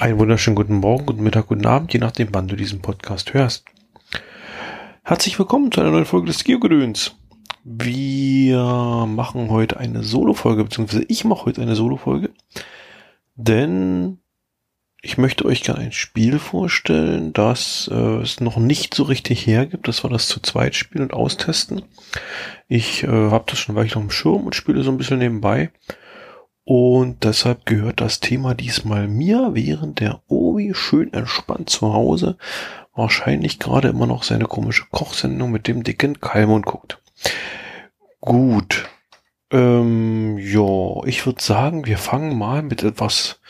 Einen wunderschönen guten Morgen, guten Mittag, guten Abend, je nachdem, wann du diesen Podcast hörst. Herzlich willkommen zu einer neuen Folge des Geogedöns. Wir machen heute eine Solo-Folge, beziehungsweise ich mache heute eine Solo-Folge, denn ich möchte euch gerne ein Spiel vorstellen, das äh, es noch nicht so richtig hergibt. Das war das zu zweit spielen und austesten. Ich äh, habe das schon weich noch im Schirm und spiele so ein bisschen nebenbei. Und deshalb gehört das Thema diesmal mir, während der Obi schön entspannt zu Hause wahrscheinlich gerade immer noch seine komische Kochsendung mit dem dicken Kalmund guckt. Gut. Ähm, ja, ich würde sagen, wir fangen mal mit etwas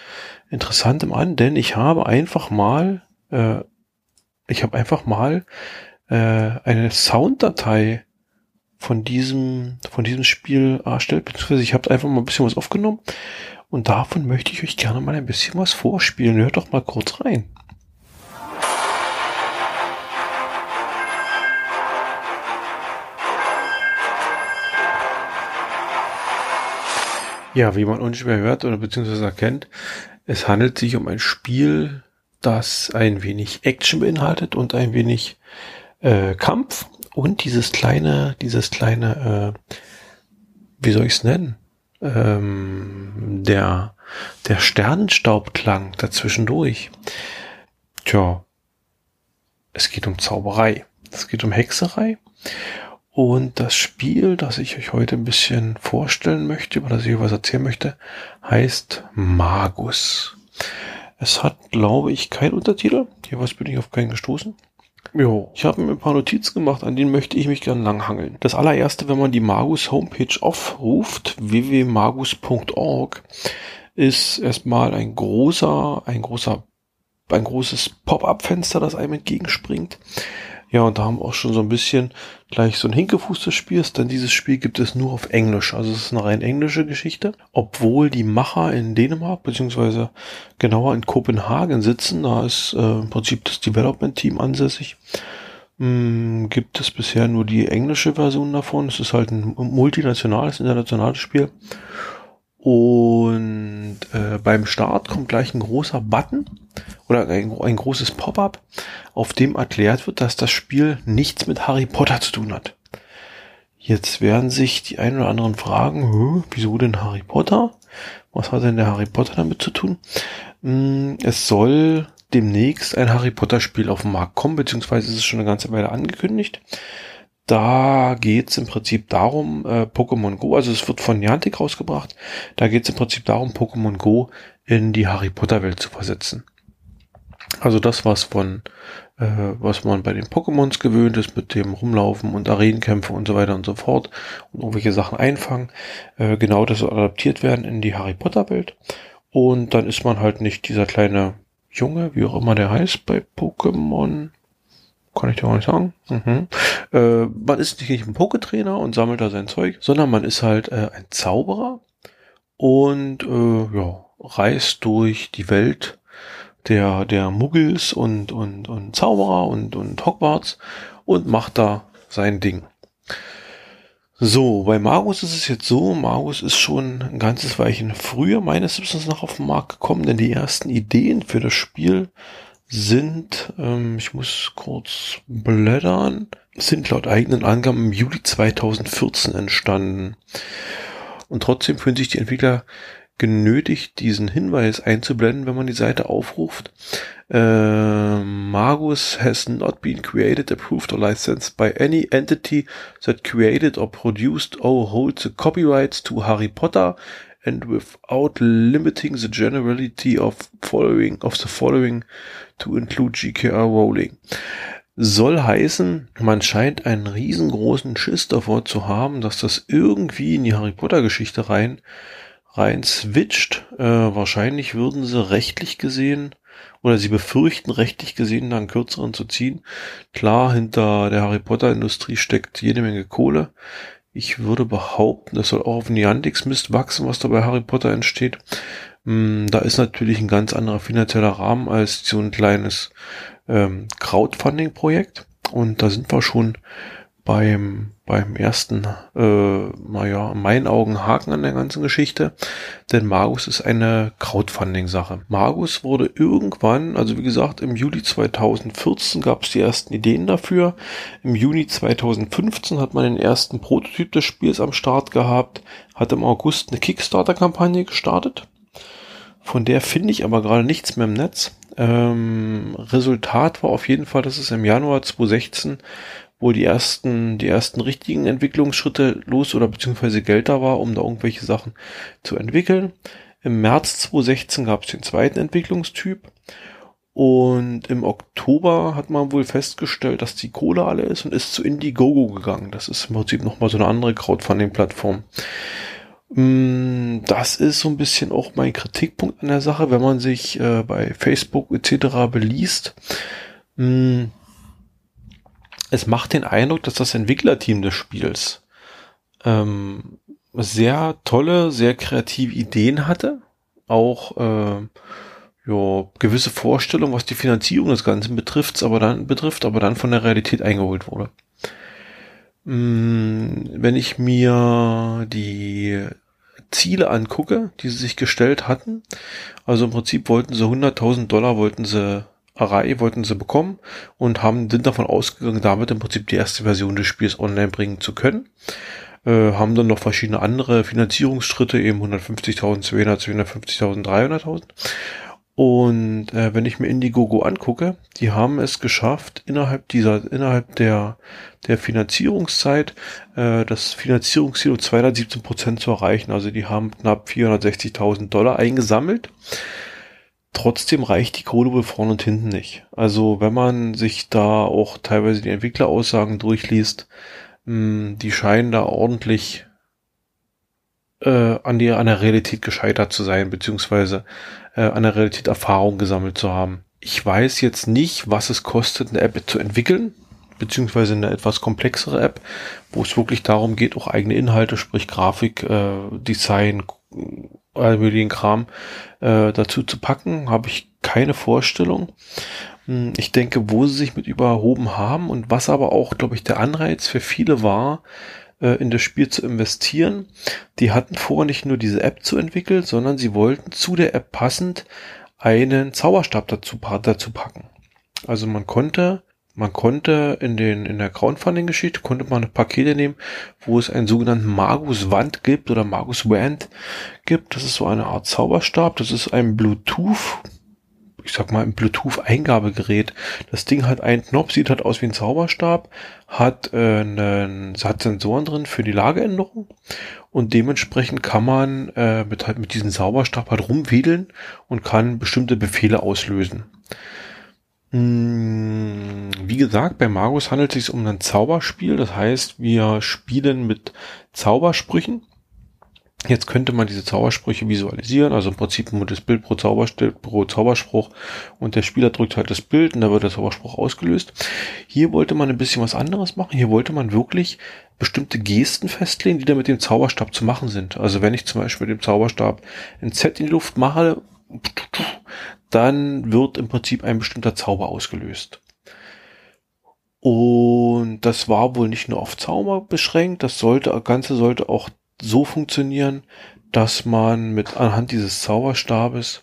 Interessantem an, denn ich habe einfach mal, äh, ich habe einfach mal äh, eine Sounddatei von diesem, von diesem Spiel erstellt, beziehungsweise ich habe einfach mal ein bisschen was aufgenommen und davon möchte ich euch gerne mal ein bisschen was vorspielen. Hört doch mal kurz rein. Ja, wie man unschwer hört oder beziehungsweise erkennt, es handelt sich um ein Spiel, das ein wenig Action beinhaltet und ein wenig äh, Kampf und dieses kleine, dieses kleine, äh, wie soll ich es nennen? Ähm, der, der Sternenstaubklang dazwischendurch. Tja, es geht um Zauberei. Es geht um Hexerei. Und das Spiel, das ich euch heute ein bisschen vorstellen möchte, über das ich was erzählen möchte, heißt Magus. Es hat, glaube ich, keinen Untertitel. Hier was bin ich auf keinen gestoßen. Jo, ich habe mir ein paar Notizen gemacht, an denen möchte ich mich gern langhangeln. Das allererste, wenn man die Magus Homepage aufruft, www.magus.org, ist erstmal ein großer, ein großer, ein großes Pop-up-Fenster, das einem entgegenspringt. Ja, und da haben wir auch schon so ein bisschen gleich so ein Hinkefuß des Spiels, denn dieses Spiel gibt es nur auf Englisch. Also es ist eine rein englische Geschichte. Obwohl die Macher in Dänemark, beziehungsweise genauer in Kopenhagen sitzen, da ist äh, im Prinzip das Development-Team ansässig, mh, gibt es bisher nur die englische Version davon. Es ist halt ein multinationales, internationales Spiel. Und äh, beim Start kommt gleich ein großer Button oder ein, ein großes Pop-up, auf dem erklärt wird, dass das Spiel nichts mit Harry Potter zu tun hat. Jetzt werden sich die ein oder anderen fragen, wieso denn Harry Potter? Was hat denn der Harry Potter damit zu tun? Hm, es soll demnächst ein Harry Potter Spiel auf den Markt kommen, beziehungsweise ist es schon eine ganze Weile angekündigt. Da geht es im Prinzip darum, äh, Pokémon Go, also es wird von Niantic rausgebracht, da geht es im Prinzip darum, Pokémon Go in die Harry Potter Welt zu versetzen. Also das, was von, äh, was man bei den Pokémons gewöhnt ist, mit dem Rumlaufen und Arenenkämpfe und so weiter und so fort und irgendwelche Sachen einfangen, äh, genau das soll adaptiert werden in die Harry Potter Welt. Und dann ist man halt nicht dieser kleine Junge, wie auch immer der heißt, bei Pokémon kann ich dir auch nicht sagen. Mhm. Äh, man ist nicht ein Poketrainer und sammelt da sein Zeug, sondern man ist halt äh, ein Zauberer und äh, ja, reist durch die Welt der, der Muggels und, und, und Zauberer und, und Hogwarts und macht da sein Ding. So, bei Magus ist es jetzt so, Magus ist schon ein ganzes Weilchen früher meines Wissens nach auf den Markt gekommen, denn die ersten Ideen für das Spiel sind, ähm, ich muss kurz blättern, sind laut eigenen Angaben im Juli 2014 entstanden. Und trotzdem fühlen sich die Entwickler genötigt, diesen Hinweis einzublenden, wenn man die Seite aufruft. Äh, Magus has not been created, approved or licensed by any entity that created or produced or holds the copyrights to Harry Potter and without limiting the generality of following of the following to include GKR Rowling. Soll heißen, man scheint einen riesengroßen Schiss davor zu haben, dass das irgendwie in die Harry Potter Geschichte rein rein switcht. Äh, wahrscheinlich würden sie rechtlich gesehen oder sie befürchten rechtlich gesehen da einen kürzeren zu ziehen. Klar, hinter der Harry Potter Industrie steckt jede Menge Kohle. Ich würde behaupten, das soll auch auf Niantics Mist wachsen, was da bei Harry Potter entsteht. Mm, da ist natürlich ein ganz anderer finanzieller Rahmen als so ein kleines ähm, Crowdfunding-Projekt. Und da sind wir schon beim, beim ersten, äh, naja, in meinen Augen Haken an der ganzen Geschichte, denn Magus ist eine Crowdfunding-Sache. Magus wurde irgendwann, also wie gesagt, im Juli 2014 gab es die ersten Ideen dafür. Im Juni 2015 hat man den ersten Prototyp des Spiels am Start gehabt, hat im August eine Kickstarter-Kampagne gestartet. Von der finde ich aber gerade nichts mehr im Netz. Ähm, Resultat war auf jeden Fall, dass es im Januar 2016 wo die ersten, die ersten richtigen Entwicklungsschritte los oder beziehungsweise Geld da war, um da irgendwelche Sachen zu entwickeln. Im März 2016 gab es den zweiten Entwicklungstyp und im Oktober hat man wohl festgestellt, dass die Kohle alle ist und ist zu Indiegogo gegangen. Das ist im Prinzip nochmal so eine andere Crowdfunding-Plattform. Mm, das ist so ein bisschen auch mein Kritikpunkt an der Sache, wenn man sich äh, bei Facebook etc. beliest. Mm, es macht den Eindruck, dass das Entwicklerteam des Spiels ähm, sehr tolle, sehr kreative Ideen hatte, auch äh, ja, gewisse Vorstellungen, was die Finanzierung des Ganzen betrifft, aber dann betrifft, aber dann von der Realität eingeholt wurde. Mm, wenn ich mir die Ziele angucke, die sie sich gestellt hatten, also im Prinzip wollten sie 100.000 Dollar wollten sie Arai wollten sie bekommen und haben, sind davon ausgegangen, damit im Prinzip die erste Version des Spiels online bringen zu können. Äh, haben dann noch verschiedene andere Finanzierungsschritte, eben 150.000, 200, 250.000, 300.000. Und äh, wenn ich mir Indiegogo angucke, die haben es geschafft, innerhalb dieser, innerhalb der, der Finanzierungszeit äh, das Finanzierungsziel um 217 Prozent zu erreichen. Also die haben knapp 460.000 Dollar eingesammelt. Trotzdem reicht die Kohle wohl vorne und hinten nicht. Also wenn man sich da auch teilweise die Entwickleraussagen durchliest, mh, hm, die scheinen da ordentlich äh, an, die, an der Realität gescheitert zu sein, beziehungsweise äh, an der Realität Erfahrung gesammelt zu haben. Ich weiß jetzt nicht, was es kostet, eine App zu entwickeln, beziehungsweise eine etwas komplexere App, wo es wirklich darum geht, auch eigene Inhalte, sprich Grafik, äh, Design, all Kram äh, dazu zu packen, habe ich keine Vorstellung. Hm, ich denke, wo sie sich mit überhoben haben und was aber auch, glaube ich, der Anreiz für viele war, äh, in das Spiel zu investieren. Die hatten vor, nicht nur diese App zu entwickeln, sondern sie wollten zu der App passend einen Zauberstab dazu, dazu packen. Also man konnte man konnte in den, in der Crowdfunding-Geschichte konnte man Pakete nehmen, wo es einen sogenannten Magus-Wand gibt oder Magus-Wand gibt. Das ist so eine Art Zauberstab. Das ist ein Bluetooth, ich sag mal, ein Bluetooth-Eingabegerät. Das Ding hat einen Knopf, sieht halt aus wie ein Zauberstab, hat, äh, einen, hat Sensoren drin für die Lageänderung und dementsprechend kann man äh, mit, halt mit diesem Zauberstab halt rumwedeln und kann bestimmte Befehle auslösen. Hm, wie gesagt, bei Magus handelt es sich um ein Zauberspiel. Das heißt, wir spielen mit Zaubersprüchen. Jetzt könnte man diese Zaubersprüche visualisieren, also im Prinzip nur das Bild pro, pro Zauberspruch und der Spieler drückt halt das Bild und da wird der Zauberspruch ausgelöst. Hier wollte man ein bisschen was anderes machen. Hier wollte man wirklich bestimmte Gesten festlegen, die da mit dem Zauberstab zu machen sind. Also wenn ich zum Beispiel mit dem Zauberstab ein Z in die Luft mache, dann wird im Prinzip ein bestimmter Zauber ausgelöst. Und das war wohl nicht nur auf Zauber beschränkt, das sollte, Ganze sollte auch so funktionieren, dass man mit anhand dieses Zauberstabes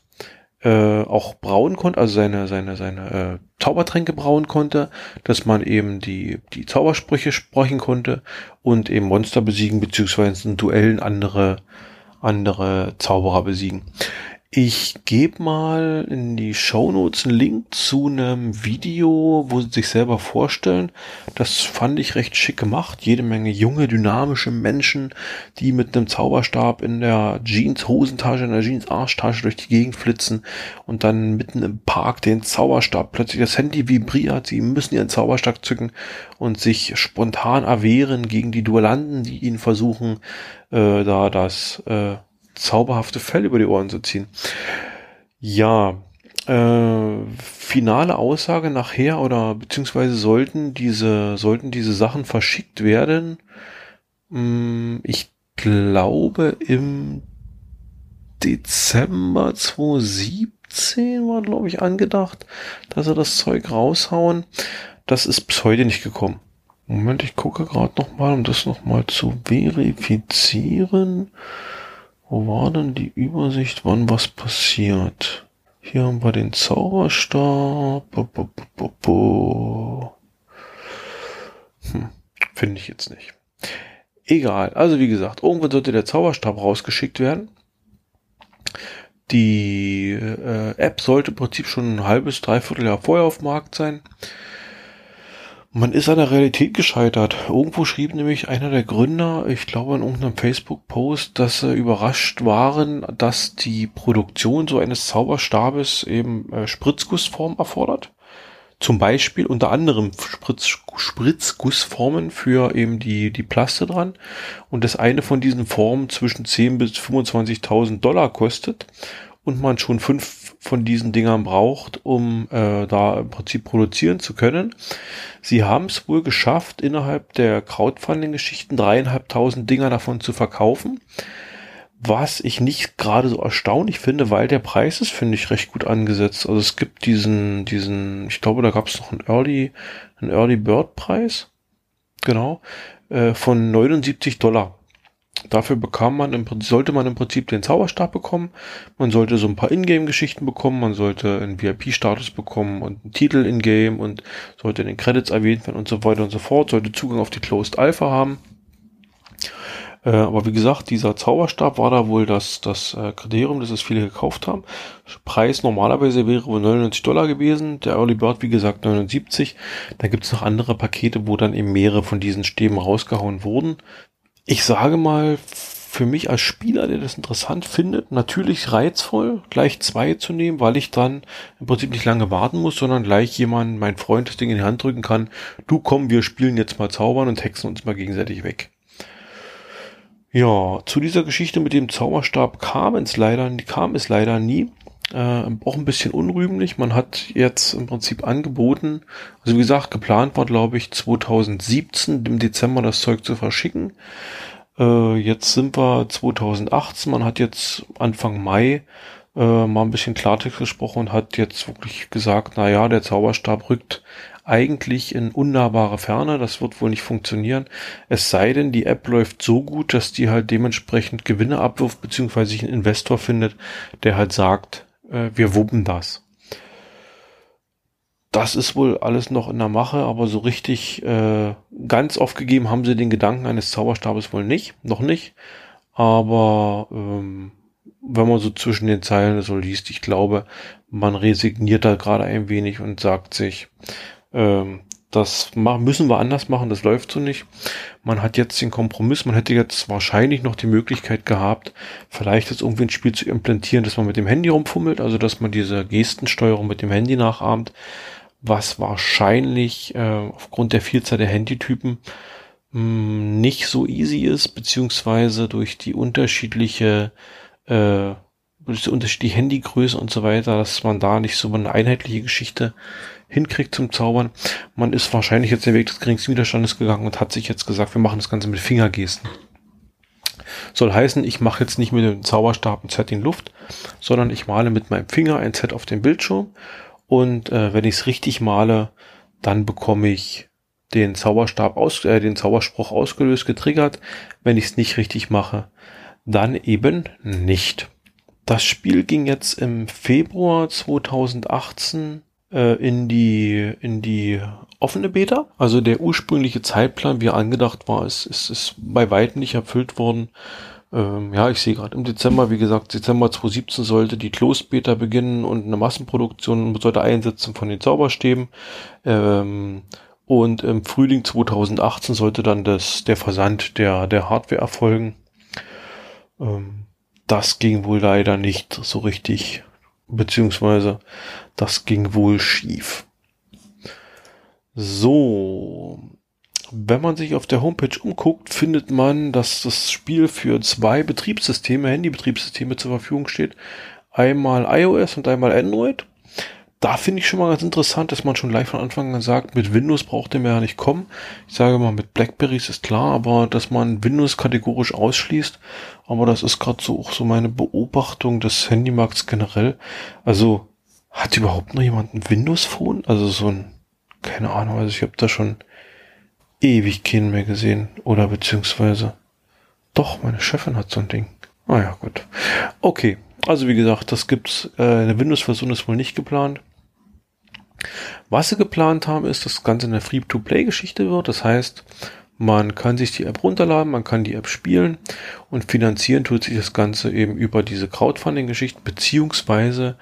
äh, auch brauen konnte, also seine, seine, seine äh, Zaubertränke brauen konnte, dass man eben die, die Zaubersprüche sprechen konnte und eben Monster besiegen, beziehungsweise in Duellen andere, andere Zauberer besiegen. Ich gebe mal in die Show Notes einen Link zu einem Video, wo sie sich selber vorstellen. Das fand ich recht schick gemacht. Jede Menge junge, dynamische Menschen, die mit einem Zauberstab in der Jeans-Hosentasche, in der Jeans-Arschtasche durch die Gegend flitzen und dann mitten im Park den Zauberstab. Plötzlich das Handy vibriert, sie müssen ihren Zauberstab zücken und sich spontan erwehren gegen die Duellanten, die ihnen versuchen, äh, da das äh, zauberhafte Fell über die Ohren zu ziehen. Ja, äh, finale Aussage nachher oder beziehungsweise sollten diese, sollten diese Sachen verschickt werden. Hm, ich glaube im Dezember 2017 war, glaube ich, angedacht, dass sie das Zeug raushauen. Das ist bis heute nicht gekommen. Moment, ich gucke gerade noch mal, um das noch mal zu verifizieren. Wo war denn die Übersicht, wann was passiert? Hier haben wir den Zauberstab. Hm, Finde ich jetzt nicht. Egal. Also wie gesagt, irgendwann sollte der Zauberstab rausgeschickt werden. Die äh, App sollte im Prinzip schon ein halbes, dreiviertel Jahr vorher auf dem Markt sein. Man ist an der Realität gescheitert. Irgendwo schrieb nämlich einer der Gründer, ich glaube in irgendeinem Facebook-Post, dass sie überrascht waren, dass die Produktion so eines Zauberstabes eben äh, Spritzgussform erfordert. Zum Beispiel unter anderem Spritz, Spritzgussformen für eben die, die Plaste dran. Und das eine von diesen Formen zwischen 10 bis 25.000 Dollar kostet und man schon fünf von diesen Dingern braucht, um äh, da im Prinzip produzieren zu können. Sie haben es wohl geschafft, innerhalb der Crowdfunding-Geschichten dreieinhalbtausend Dinger davon zu verkaufen. Was ich nicht gerade so erstaunlich finde, weil der Preis ist, finde ich, recht gut angesetzt. Also es gibt diesen, diesen, ich glaube, da gab es noch einen Early, einen Early Bird Preis. Genau. Äh, von 79 Dollar. Dafür bekam man im Prinzip, sollte man im Prinzip den Zauberstab bekommen. Man sollte so ein paar Ingame-Geschichten bekommen. Man sollte einen VIP-Status bekommen und einen Titel in-game und sollte in den Credits erwähnt werden und so weiter und so fort. Sollte Zugang auf die Closed Alpha haben. Äh, aber wie gesagt, dieser Zauberstab war da wohl das, das äh, Kriterium, dass es viele gekauft haben. Preis normalerweise wäre wohl 99 Dollar gewesen. Der Early Bird, wie gesagt, 79. Da gibt's noch andere Pakete, wo dann eben mehrere von diesen Stäben rausgehauen wurden ich sage mal, für mich als Spieler, der das interessant findet, natürlich reizvoll, gleich zwei zu nehmen, weil ich dann im Prinzip nicht lange warten muss, sondern gleich jemand, mein Freund, das Ding in die Hand drücken kann. Du komm, wir spielen jetzt mal Zaubern und hexen uns mal gegenseitig weg. Ja, zu dieser Geschichte mit dem Zauberstab kam es leider, kam es leider nie. Äh, auch ein bisschen unrühmlich. Man hat jetzt im Prinzip angeboten, also wie gesagt, geplant war, glaube ich, 2017 im Dezember das Zeug zu verschicken. Äh, jetzt sind wir 2018. Man hat jetzt Anfang Mai äh, mal ein bisschen Klartext gesprochen und hat jetzt wirklich gesagt, na ja, der Zauberstab rückt eigentlich in unnahbare Ferne. Das wird wohl nicht funktionieren. Es sei denn, die App läuft so gut, dass die halt dementsprechend Gewinne abwirft, beziehungsweise sich einen Investor findet, der halt sagt, äh, wir wuppen das. Das ist wohl alles noch in der Mache, aber so richtig äh, ganz aufgegeben haben sie den Gedanken eines Zauberstabes wohl nicht, noch nicht. Aber ähm, wenn man so zwischen den Zeilen so liest, ich glaube, man resigniert da gerade ein wenig und sagt sich, ähm, das müssen wir anders machen, das läuft so nicht. Man hat jetzt den Kompromiss, man hätte jetzt wahrscheinlich noch die Möglichkeit gehabt, vielleicht jetzt irgendwie ein Spiel zu implantieren, dass man mit dem Handy rumfummelt, also dass man diese Gestensteuerung mit dem Handy nachahmt, was wahrscheinlich äh, aufgrund der Vielzahl der Handytypen mh, hm, nicht so easy ist, beziehungsweise durch die unterschiedliche äh, durch die unterschiedliche Handygröße und so weiter, dass man da nicht so eine einheitliche Geschichte hinkriegt zum Zaubern. Man ist wahrscheinlich jetzt den Weg des geringsten Widerstandes gegangen und hat sich jetzt gesagt, wir machen das Ganze mit Fingergesten. Soll heißen, ich mache jetzt nicht mit dem Zauberstab ein Z in Luft, sondern ich male mit meinem Finger ein Z auf den Bildschirm und äh, wenn ich es richtig male, dann bekomme ich den Zauberstab aus, äh, den Zauberspruch ausgelöst, getriggert. Wenn ich es nicht richtig mache, dann eben nicht. Das Spiel ging jetzt im Februar 2018 äh, in die in die offene Beta. Also der ursprüngliche Zeitplan, wie er angedacht war, ist, ist, ist bei weitem nicht erfüllt worden. Ähm, ja, ich sehe gerade im Dezember, wie gesagt, Dezember 2017 sollte die Closed Beta beginnen und eine Massenproduktion sollte einsetzen von den Zauberstäben. Ähm, und im Frühling 2018 sollte dann das, der Versand der, der Hardware erfolgen. Ähm, das ging wohl leider nicht so richtig beziehungsweise das ging wohl schief. So, wenn man sich auf der Homepage umguckt, findet man, dass das Spiel für zwei Betriebssysteme, Handybetriebssysteme zur Verfügung steht. Einmal iOS und einmal Android da finde ich schon mal ganz interessant, dass man schon gleich von Anfang an sagt, mit Windows braucht der mehr ja nicht kommen. Ich sage mal, mit Blackberries ist klar, aber dass man Windows kategorisch ausschließt, aber das ist gerade so auch so meine Beobachtung des Handymarkts generell. Also hat überhaupt noch jemand ein Windows Phone? Also so ein, keine Ahnung, also ich habe da schon ewig keinen mehr gesehen. Oder beziehungsweise, doch, meine Chefin hat so ein Ding. Ah ja, gut. Okay, also wie gesagt, das gibt's. Äh, eine Windows-Version ist wohl nicht geplant. Was sie geplant haben, ist, dass das Ganze eine Free-to-Play-Geschichte wird. Das heißt, man kann sich die App runterladen, man kann die App spielen und finanzieren tut sich das Ganze eben über diese Crowdfunding-Geschichten beziehungsweise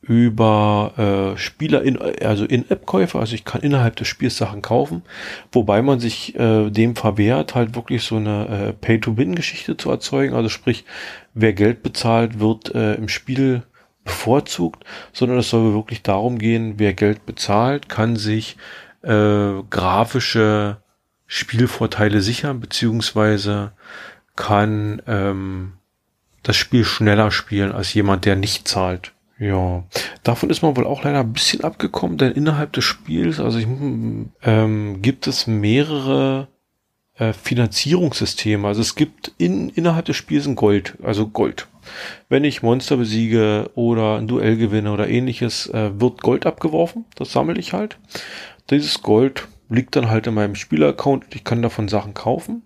über äh, Spieler in also in App-Käufe, also ich kann innerhalb des Spiels Sachen kaufen, wobei man sich äh, dem verwehrt, halt wirklich so eine äh, Pay-to-Win-Geschichte zu erzeugen. Also sprich, wer Geld bezahlt, wird äh, im Spiel bevorzugt, sondern es soll wirklich darum gehen, wer Geld bezahlt, kann sich äh, grafische Spielvorteile sichern, beziehungsweise kann ähm, das Spiel schneller spielen als jemand, der nicht zahlt. Ja, davon ist man wohl auch leider ein bisschen abgekommen, denn innerhalb des Spiels, also ich, ähm, gibt es mehrere äh, Finanzierungssysteme. Also es gibt in, innerhalb des Spiels ein Gold, also Gold. Wenn ich Monster besiege oder ein Duell gewinne oder ähnliches, äh, wird Gold abgeworfen. Das sammle ich halt. Dieses Gold liegt dann halt in meinem Spielaccount und ich kann davon Sachen kaufen.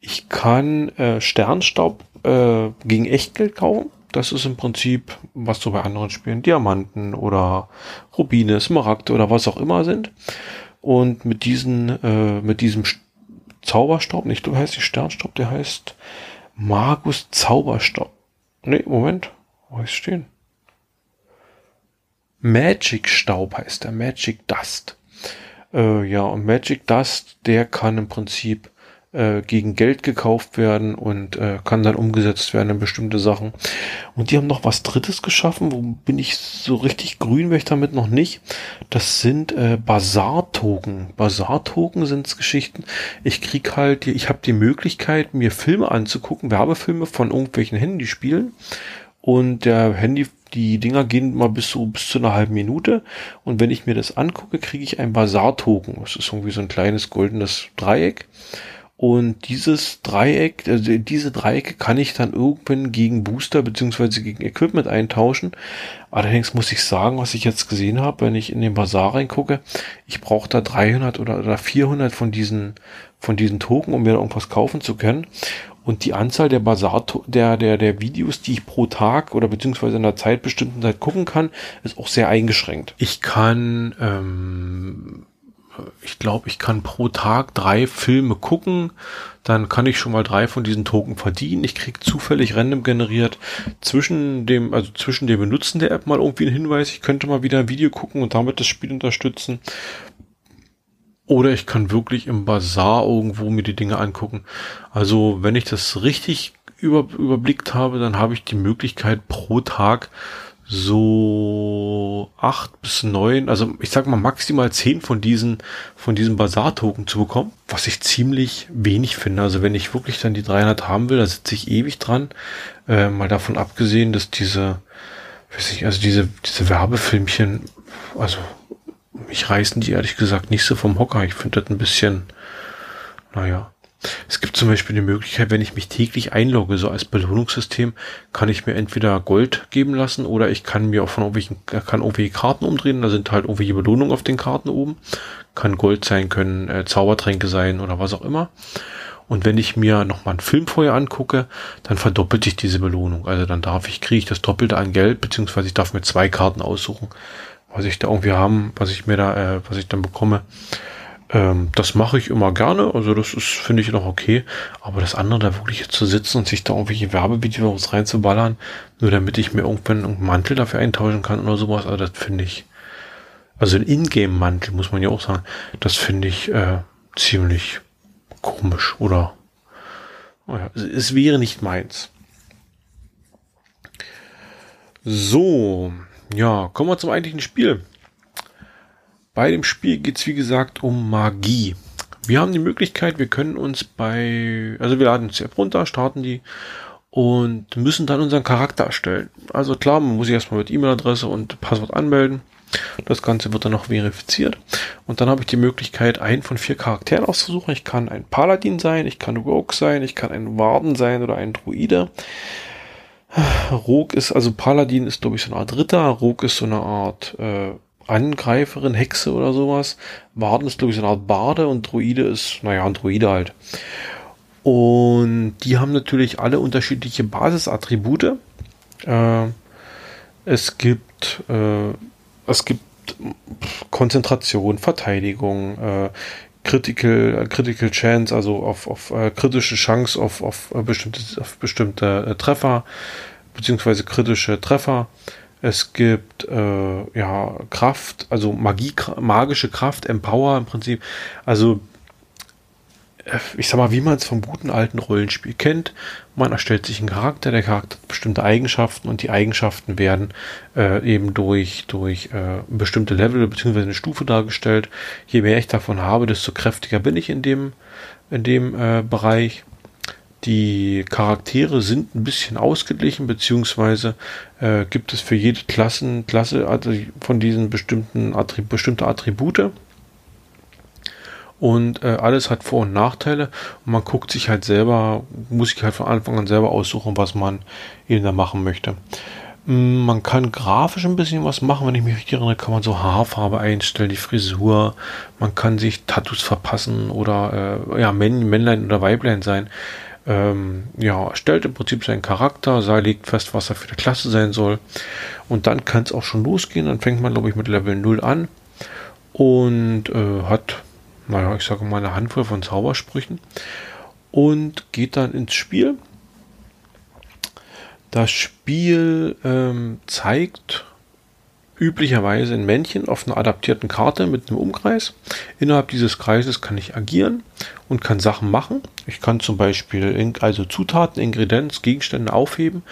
Ich kann äh, Sternstaub äh, gegen Echtgeld kaufen. Das ist im Prinzip, was so bei anderen Spielen Diamanten oder Rubine, Smaragde oder was auch immer sind. Und mit diesen, äh, mit diesem Zauberstaub, nicht du heißt die Sternstaub, der heißt Magus Zauberstaub. Nee, Moment, wo ist stehen? Magic Staub heißt der, Magic Dust. Äh, ja, und Magic Dust, der kann im Prinzip äh, gegen Geld gekauft werden und äh, kann dann umgesetzt werden in bestimmte Sachen. Und die haben noch was Drittes geschaffen, wo bin ich so richtig grün, wäre ich damit noch nicht. Das sind äh, Bazar-Token. Bazar-Token sind Geschichten. Ich krieg halt, ich habe die Möglichkeit, mir Filme anzugucken, Werbefilme von irgendwelchen Handyspielen. Und der Handy, die Dinger gehen mal bis so bis zu einer halben Minute. Und wenn ich mir das angucke, kriege ich ein Bazar-Token. Das ist irgendwie so ein kleines goldenes Dreieck. Und dieses Dreieck, also diese Dreiecke kann ich dann irgendwann gegen Booster beziehungsweise gegen Equipment eintauschen. Allerdings muss ich sagen, was ich jetzt gesehen habe, wenn ich in den Bazar reingucke, ich brauche da 300 oder, oder 400 von diesen, von diesen Token, um mir irgendwas kaufen zu können. Und die Anzahl der Bazar, der, der, der Videos, die ich pro Tag oder beziehungsweise in einer Zeit bestimmten Zeit gucken kann, ist auch sehr eingeschränkt. Ich kann ähm, ich glaube, ich kann pro Tag drei Filme gucken. Dann kann ich schon mal drei von diesen Token verdienen. Ich kriege zufällig random generiert zwischen dem, also zwischen dem Benutzen der App mal irgendwie einen Hinweis. Ich könnte mal wieder ein Video gucken und damit das Spiel unterstützen. Oder ich kann wirklich im Bazar irgendwo mir die Dinge angucken. Also wenn ich das richtig über, überblickt habe, dann habe ich die Möglichkeit pro Tag so acht bis neun, also ich sag mal maximal zehn von diesen, von diesen Basar-Token zu bekommen, was ich ziemlich wenig finde. Also wenn ich wirklich dann die 300 haben will, da sitze ich ewig dran. Äh, mal davon abgesehen, dass diese, weiß ich, also diese, diese Werbefilmchen, also mich reißen die ehrlich gesagt nicht so vom Hocker. Ich finde das ein bisschen, naja. Es gibt zum Beispiel die Möglichkeit, wenn ich mich täglich einlogge, so als Belohnungssystem, kann ich mir entweder Gold geben lassen oder ich kann mir auch von irgendwelchen, kann irgendwelche Karten umdrehen, da sind halt irgendwelche Belohnungen auf den Karten oben. Kann Gold sein, können äh, Zaubertränke sein oder was auch immer. Und wenn ich mir nochmal einen Film vorher angucke, dann verdoppelt sich diese Belohnung. Also dann darf ich, kriege ich das Doppelte an Geld, beziehungsweise ich darf mir zwei Karten aussuchen, was ich da irgendwie haben, was ich mir da, äh, was ich dann bekomme. Ähm, das mache ich immer gerne, also das ist, finde ich, noch okay. Aber das andere, da wirklich zu sitzen und sich da irgendwelche Werbevideos reinzuballern, nur damit ich mir irgendwann einen Mantel dafür eintauschen kann oder sowas, also das finde ich, also ein Ingame-Mantel, muss man ja auch sagen, das finde ich äh, ziemlich komisch oder naja, es wäre nicht meins. So, ja, kommen wir zum eigentlichen Spiel. Bei dem Spiel geht es wie gesagt um Magie. Wir haben die Möglichkeit, wir können uns bei, also wir laden uns die App runter, starten die und müssen dann unseren Charakter erstellen. Also klar, man muss sich erstmal mit E-Mail-Adresse und Passwort anmelden. Das Ganze wird dann noch verifiziert. Und dann habe ich die Möglichkeit, einen von vier Charakteren auszusuchen. Ich kann ein Paladin sein, ich kann Rogue sein, ich kann ein Warden sein oder ein Druide. Rogue ist, also Paladin ist, glaube ich, so eine Art Ritter. Rogue ist so eine Art äh, Angreiferin, Hexe oder sowas. Warden ist, glaube ich, so eine Art Barde und Druide ist, naja, ein Druide halt. Und die haben natürlich alle unterschiedliche Basisattribute. Äh, es gibt, äh, es gibt Konzentration, Verteidigung, äh, Critical, Critical Chance, also auf, auf äh, kritische Chance auf, auf, äh, bestimmte, auf bestimmte äh, Treffer, beziehungsweise kritische Treffer. Es gibt äh, ja Kraft, also Magie, magische Kraft, Empower im Prinzip. Also ich sag mal, wie man es vom guten alten Rollenspiel kennt. Man erstellt sich einen Charakter, der Charakter hat bestimmte Eigenschaften und die Eigenschaften werden äh, eben durch, durch äh, bestimmte Level bzw. eine Stufe dargestellt. Je mehr ich davon habe, desto kräftiger bin ich in dem, in dem äh, Bereich. Die Charaktere sind ein bisschen ausgeglichen, beziehungsweise äh, gibt es für jede Klassen, Klasse also von diesen bestimmten Attrib bestimmte Attribute und äh, alles hat Vor- und Nachteile. Und man guckt sich halt selber, muss sich halt von Anfang an selber aussuchen, was man eben da machen möchte. Mm, man kann grafisch ein bisschen was machen, wenn ich mich richtig erinnere, kann man so Haarfarbe einstellen, die Frisur, man kann sich Tattoos verpassen oder äh, ja, Männlein oder Weiblein sein. Ähm, ja, stellt im Prinzip seinen Charakter, sei legt fest, was er für eine Klasse sein soll. Und dann kann es auch schon losgehen. Dann fängt man, glaube ich, mit Level 0 an und äh, hat naja, ich sage mal eine Handvoll von Zaubersprüchen und geht dann ins Spiel. Das Spiel ähm, zeigt üblicherweise ein Männchen auf einer adaptierten Karte mit einem Umkreis. Innerhalb dieses Kreises kann ich agieren und kann Sachen machen. Ich kann zum Beispiel also Zutaten, Ingredienz, Gegenstände aufheben.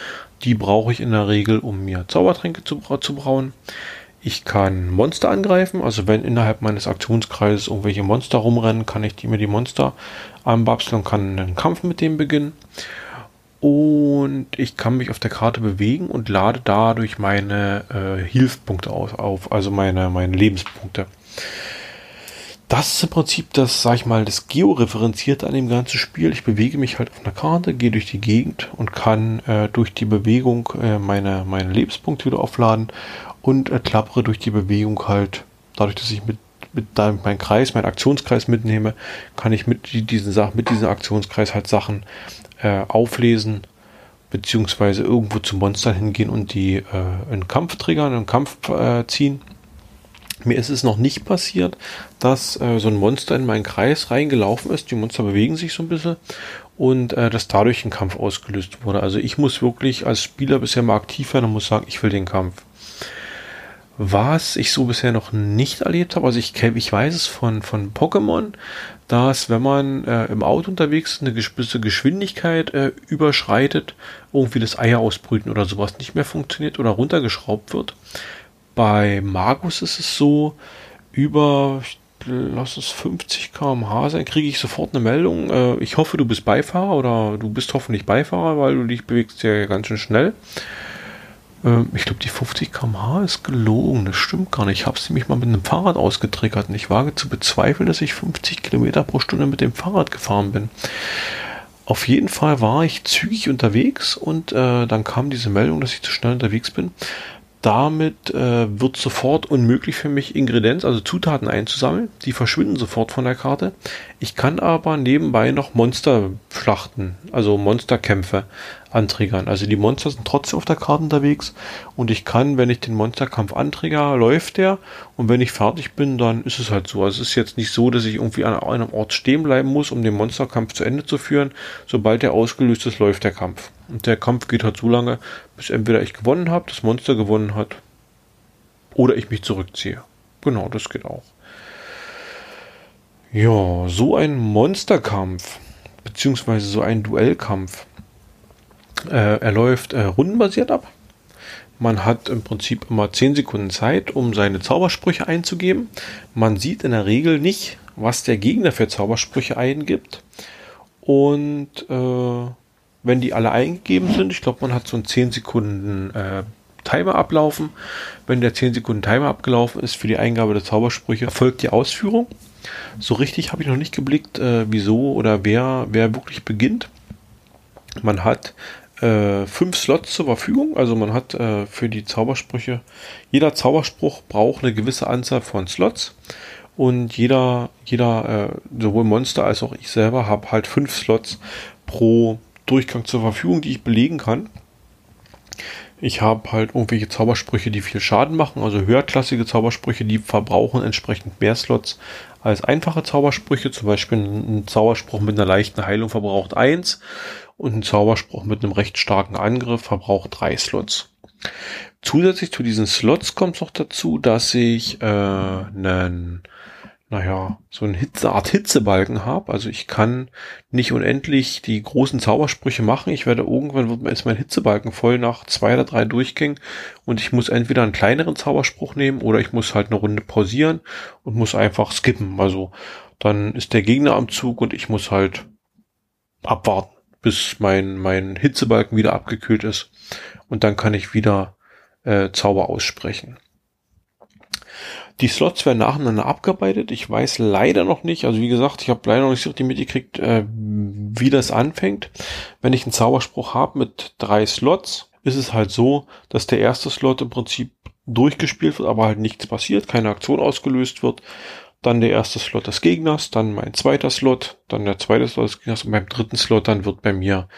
Die brauche ich in der Regel, um mir Zaubertränke zu, zu brauen. Ich kann Monster angreifen, also wenn innerhalb meines Aktionskreises irgendwelche Monster rumrennen, kann ich die, mir die Monster anbapseln und kann einen Kampf mit dem beginnen. Und ich kann mich auf der Karte bewegen und lade dadurch meine äh, Hilfspunkte auf, auf, also meine, meine Lebenspunkte. Das ist im Prinzip das, sag ich mal, das Georeferenzierte an dem ganzen Spiel. Ich bewege mich halt auf einer Karte, gehe durch die Gegend und kann äh, durch die Bewegung äh, meine, meine Lebenspunkte wieder aufladen und äh, klappere durch die Bewegung halt, dadurch, dass ich mit, mit meinem Kreis, meinen Aktionskreis mitnehme, kann ich mit diesen Sachen, mit diesem Aktionskreis halt Sachen äh, auflesen, beziehungsweise irgendwo zu Monstern hingehen und die äh, in Kampf triggern, in Kampf äh, ziehen. Mir ist es noch nicht passiert, dass äh, so ein Monster in meinen Kreis reingelaufen ist. Die Monster bewegen sich so ein bisschen und äh, dass dadurch ein Kampf ausgelöst wurde. Also ich muss wirklich als Spieler bisher mal aktiv werden und muss sagen, ich will den Kampf. Was ich so bisher noch nicht erlebt habe, also ich, ich weiß es von, von Pokémon, dass wenn man äh, im Auto unterwegs eine gewisse Geschwindigkeit äh, überschreitet, irgendwie das Eier ausbrüten oder sowas nicht mehr funktioniert oder runtergeschraubt wird. Bei Magus ist es so, über, lass es 50 km/h sein, kriege ich sofort eine Meldung. Äh, ich hoffe, du bist Beifahrer oder du bist hoffentlich Beifahrer, weil du dich bewegst ja ganz schön schnell. Ähm, ich glaube, die 50 km/h ist gelogen. Das stimmt gar nicht. Ich habe es nämlich mal mit einem Fahrrad ausgetriggert und ich wage zu bezweifeln, dass ich 50 Kilometer pro Stunde mit dem Fahrrad gefahren bin. Auf jeden Fall war ich zügig unterwegs und äh, dann kam diese Meldung, dass ich zu schnell unterwegs bin. Damit äh, wird sofort unmöglich für mich, Ingredienz, also Zutaten einzusammeln. Die verschwinden sofort von der Karte. Ich kann aber nebenbei noch Monster schlachten, also Monsterkämpfe antriggern. Also die Monster sind trotzdem auf der Karte unterwegs und ich kann, wenn ich den Monsterkampf antrigger, läuft der und wenn ich fertig bin, dann ist es halt so. Also es ist jetzt nicht so, dass ich irgendwie an einem Ort stehen bleiben muss, um den Monsterkampf zu Ende zu führen. Sobald der ausgelöst ist, läuft der Kampf. Und der Kampf geht halt so lange, bis entweder ich gewonnen habe, das Monster gewonnen hat oder ich mich zurückziehe. Genau, das geht auch. Ja, so ein Monsterkampf, beziehungsweise so ein Duellkampf, äh, er läuft äh, rundenbasiert ab. Man hat im Prinzip immer 10 Sekunden Zeit, um seine Zaubersprüche einzugeben. Man sieht in der Regel nicht, was der Gegner für Zaubersprüche eingibt. Und äh, wenn die alle eingegeben sind, ich glaube, man hat so einen 10 Sekunden äh, Timer ablaufen. Wenn der 10 Sekunden Timer abgelaufen ist für die Eingabe der Zaubersprüche, erfolgt die Ausführung. So richtig habe ich noch nicht geblickt, äh, wieso oder wer, wer wirklich beginnt. Man hat äh, fünf Slots zur Verfügung. Also man hat äh, für die Zaubersprüche, jeder Zauberspruch braucht eine gewisse Anzahl von Slots. Und jeder, jeder, äh, sowohl Monster als auch ich selber, habe halt fünf Slots pro Durchgang zur Verfügung, die ich belegen kann. Ich habe halt irgendwelche Zaubersprüche, die viel Schaden machen, also höherklassige Zaubersprüche, die verbrauchen entsprechend mehr Slots als einfache Zaubersprüche. Zum Beispiel ein Zauberspruch mit einer leichten Heilung verbraucht eins und ein Zauberspruch mit einem recht starken Angriff verbraucht drei Slots. Zusätzlich zu diesen Slots kommt noch dazu, dass ich äh, einen naja, so eine Hitze, Art Hitzebalken habe. Also ich kann nicht unendlich die großen Zaubersprüche machen. Ich werde irgendwann ist mein Hitzebalken voll nach zwei oder drei Durchgängen und ich muss entweder einen kleineren Zauberspruch nehmen oder ich muss halt eine Runde pausieren und muss einfach skippen. Also dann ist der Gegner am Zug und ich muss halt abwarten, bis mein, mein Hitzebalken wieder abgekühlt ist und dann kann ich wieder äh, Zauber aussprechen. Die Slots werden nacheinander abgearbeitet. Ich weiß leider noch nicht, also wie gesagt, ich habe leider noch nicht so richtig mitgekriegt, äh, wie das anfängt. Wenn ich einen Zauberspruch habe mit drei Slots, ist es halt so, dass der erste Slot im Prinzip durchgespielt wird, aber halt nichts passiert, keine Aktion ausgelöst wird. Dann der erste Slot des Gegners, dann mein zweiter Slot, dann der zweite Slot des Gegners und beim dritten Slot dann wird bei mir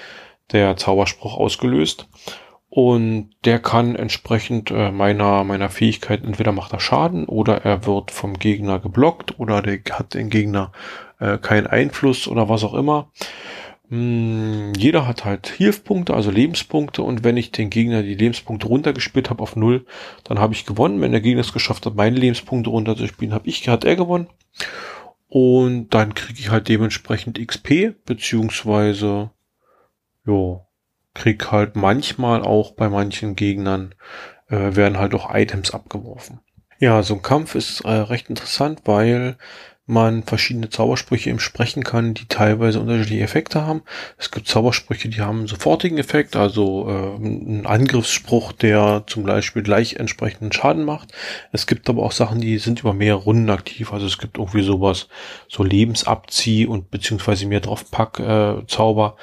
der Zauberspruch ausgelöst. Und der kann entsprechend äh, meiner, meiner Fähigkeit, entweder macht er Schaden oder er wird vom Gegner geblockt oder der hat den Gegner äh, keinen Einfluss oder was auch immer. Hm, jeder hat halt Hilfpunkte, also Lebenspunkte und wenn ich den Gegner die Lebenspunkte runtergespielt habe auf null, dann habe ich gewonnen. Wenn der Gegner es geschafft hat, meine Lebenspunkte runterzuspielen, habe ich, hat er gewonnen. Und dann kriege ich halt dementsprechend XP, beziehungsweise, jo, krieg halt manchmal auch bei manchen Gegnern äh, werden halt auch Items abgeworfen. Ja, so ein Kampf ist äh, recht interessant, weil man verschiedene Zaubersprüche eben sprechen kann, die teilweise unterschiedliche Effekte haben. Es gibt Zaubersprüche, die haben einen sofortigen Effekt, also äh, einen Angriffsspruch, der zum Beispiel gleich entsprechenden Schaden macht. Es gibt aber auch Sachen, die sind über mehrere Runden aktiv. Also es gibt irgendwie sowas, so Lebensabzieh und beziehungsweise mehr draufpack äh, Zauber.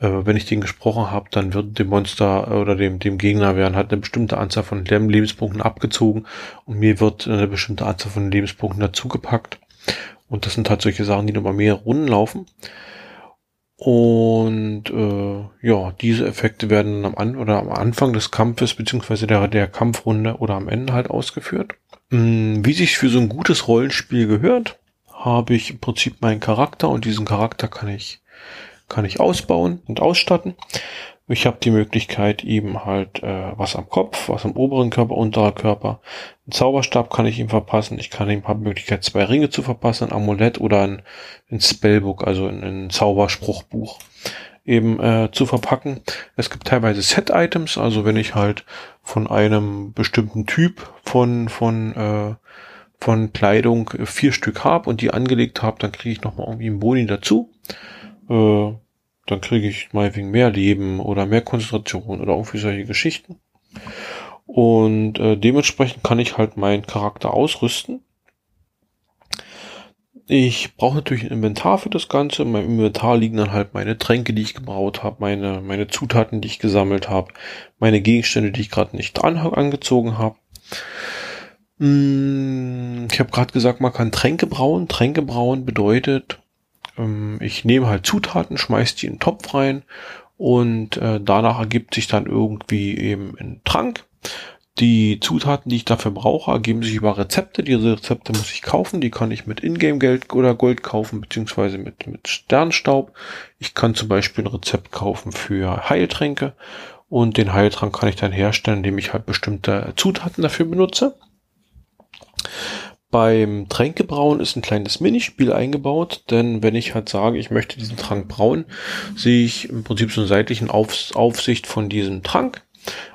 Äh, wenn ich den gesprochen habe, dann wird dem Monster oder dem, dem Gegner werden halt eine bestimmte Anzahl von Lebenspunkten abgezogen und mir wird eine bestimmte Anzahl von Lebenspunkten dazugepackt. Und das sind halt solche Sachen, die nur bei mehrere Runden laufen. Und äh, ja, diese Effekte werden am, An oder am Anfang des Kampfes beziehungsweise der, der Kampfrunde oder am Ende halt ausgeführt. Hm, wie sich für so ein gutes Rollenspiel gehört, habe ich im Prinzip meinen Charakter und diesen Charakter kann ich kann ich ausbauen und ausstatten. Ich habe die Möglichkeit, eben halt äh, was am Kopf, was am oberen Körper, unterer Körper. Ein Zauberstab kann ich ihm verpassen. Ich kann ihm habe Möglichkeit, zwei Ringe zu verpassen, ein Amulett oder ein, ein Spellbook, also ein, ein Zauberspruchbuch eben äh, zu verpacken. Es gibt teilweise Set-Items, also wenn ich halt von einem bestimmten Typ von von äh, von Kleidung vier Stück habe und die angelegt habe, dann kriege ich noch mal irgendwie einen Boni dazu. Äh, dann kriege ich meinetwegen mehr Leben oder mehr Konzentration oder irgendwie solche Geschichten. Und äh, dementsprechend kann ich halt meinen Charakter ausrüsten. Ich brauche natürlich ein Inventar für das Ganze. In meinem Inventar liegen dann halt meine Tränke, die ich gebraut habe, meine, meine Zutaten, die ich gesammelt habe, meine Gegenstände, die ich gerade nicht an, angezogen habe. Hm, ich habe gerade gesagt, man kann Tränke brauen. Tränke brauen bedeutet, ähm, ich nehme halt Zutaten, schmeiß die in den Topf rein und äh, danach ergibt sich dann irgendwie eben ein Trank. Die Zutaten, die ich dafür brauche, ergeben sich über Rezepte. Diese Rezepte muss ich kaufen. Die kann ich mit Ingame-Geld oder Gold kaufen, beziehungsweise mit, mit Sternstaub. Ich kann zum Beispiel ein Rezept kaufen für Heiltränke. Und den Heiltrank kann ich dann herstellen, indem ich halt bestimmte Zutaten dafür benutze. Beim Tränkebrauen ist ein kleines Minispiel eingebaut, denn wenn ich halt sage, ich möchte diesen Trank brauen, sehe ich im Prinzip so eine seitlichen Auf Aufsicht von diesem Trank.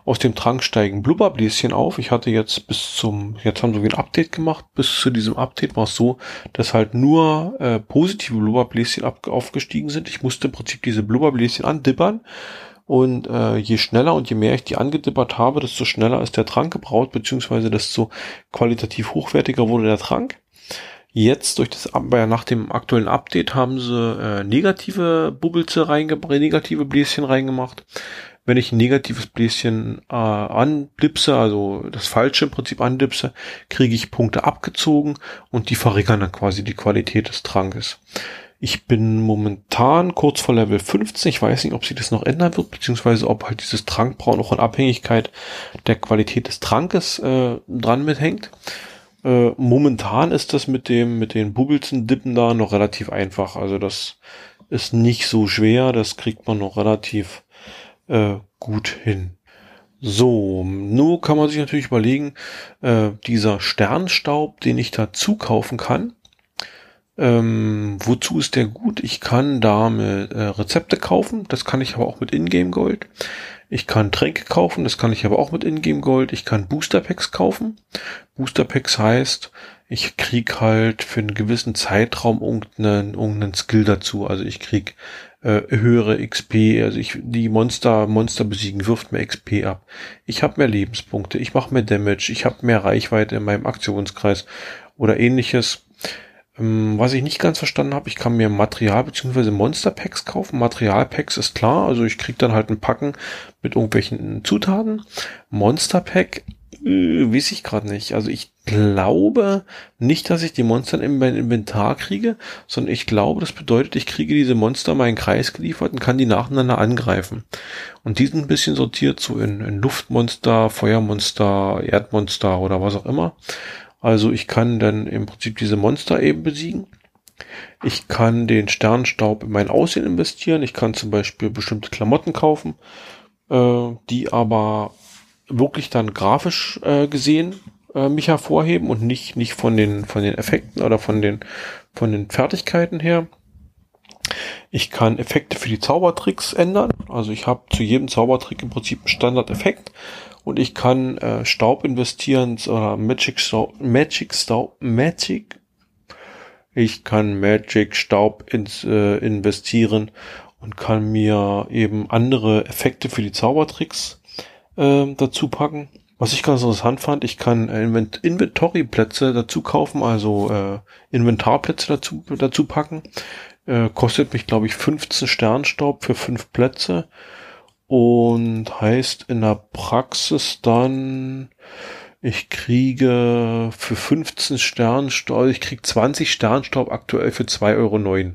Aus dem Trank steigen Blubberbläschen auf. Ich hatte jetzt bis zum, jetzt haben sie ein Update gemacht. Bis zu diesem Update war es so, dass halt nur äh, positive Blubberbläschen aufgestiegen sind. Ich musste im Prinzip diese Blubberbläschen andippern und äh, je schneller und je mehr ich die angedippert habe, desto schneller ist der Trank gebraut, beziehungsweise desto qualitativ hochwertiger wurde der Trank. Jetzt durch das nach dem aktuellen Update haben sie äh, negative Bubbelze reingebracht, negative Bläschen reingemacht. Wenn ich ein negatives Bläschen äh, anblipse, also das falsche im Prinzip andipse, kriege ich Punkte abgezogen und die verringern dann quasi die Qualität des Trankes. Ich bin momentan kurz vor Level 15. Ich weiß nicht, ob sich das noch ändern wird, beziehungsweise ob halt dieses Trankbrauen auch in Abhängigkeit der Qualität des Trankes äh, dran mithängt. Äh, momentan ist das mit dem, mit den Bubbelzen-Dippen da noch relativ einfach. Also das ist nicht so schwer, das kriegt man noch relativ äh, gut hin. So, nur kann man sich natürlich überlegen, äh, dieser Sternstaub, den ich dazu kaufen kann, ähm, wozu ist der gut? Ich kann damit äh, Rezepte kaufen, das kann ich aber auch mit Ingame Gold. Ich kann Tränke kaufen, das kann ich aber auch mit Ingame Gold. Ich kann Booster Packs kaufen. Booster Packs heißt, ich krieg halt für einen gewissen Zeitraum irgendeinen, irgendeinen Skill dazu. Also ich krieg äh, höhere XP, also ich die Monster Monster besiegen wirft mehr XP ab. Ich habe mehr Lebenspunkte, ich mache mehr Damage, ich habe mehr Reichweite in meinem Aktionskreis oder ähnliches. Ähm, was ich nicht ganz verstanden habe, ich kann mir Material bzw. Monster Packs kaufen. Material Packs ist klar, also ich krieg dann halt ein Packen mit irgendwelchen Zutaten. Monster Pack äh, weiß ich gerade nicht. Also ich glaube nicht, dass ich die Monster in mein Inventar kriege, sondern ich glaube, das bedeutet, ich kriege diese Monster meinen Kreis geliefert und kann die nacheinander angreifen. Und die sind ein bisschen sortiert so in, in Luftmonster, Feuermonster, Erdmonster oder was auch immer. Also ich kann dann im Prinzip diese Monster eben besiegen. Ich kann den Sternstaub in mein Aussehen investieren. Ich kann zum Beispiel bestimmte Klamotten kaufen, äh, die aber wirklich dann grafisch äh, gesehen äh, mich hervorheben und nicht, nicht von den, von den Effekten oder von den, von den Fertigkeiten her. Ich kann Effekte für die Zaubertricks ändern. Also ich habe zu jedem Zaubertrick im Prinzip einen Standard-Effekt und ich kann äh, Staub investieren oder Magic Staub, Magic Staub, Magic. Ich kann Magic Staub ins, äh, investieren und kann mir eben andere Effekte für die Zaubertricks äh, dazu packen. Was ich ganz interessant fand, ich kann äh, Invent Inventory-Plätze dazu kaufen, also äh, Inventarplätze dazu, dazu packen. Äh, kostet mich, glaube ich, 15 Sternstaub für fünf Plätze und heißt in der Praxis dann, ich kriege für 15 Sternstaub, ich kriege 20 Sternstaub aktuell für 2,09 Euro.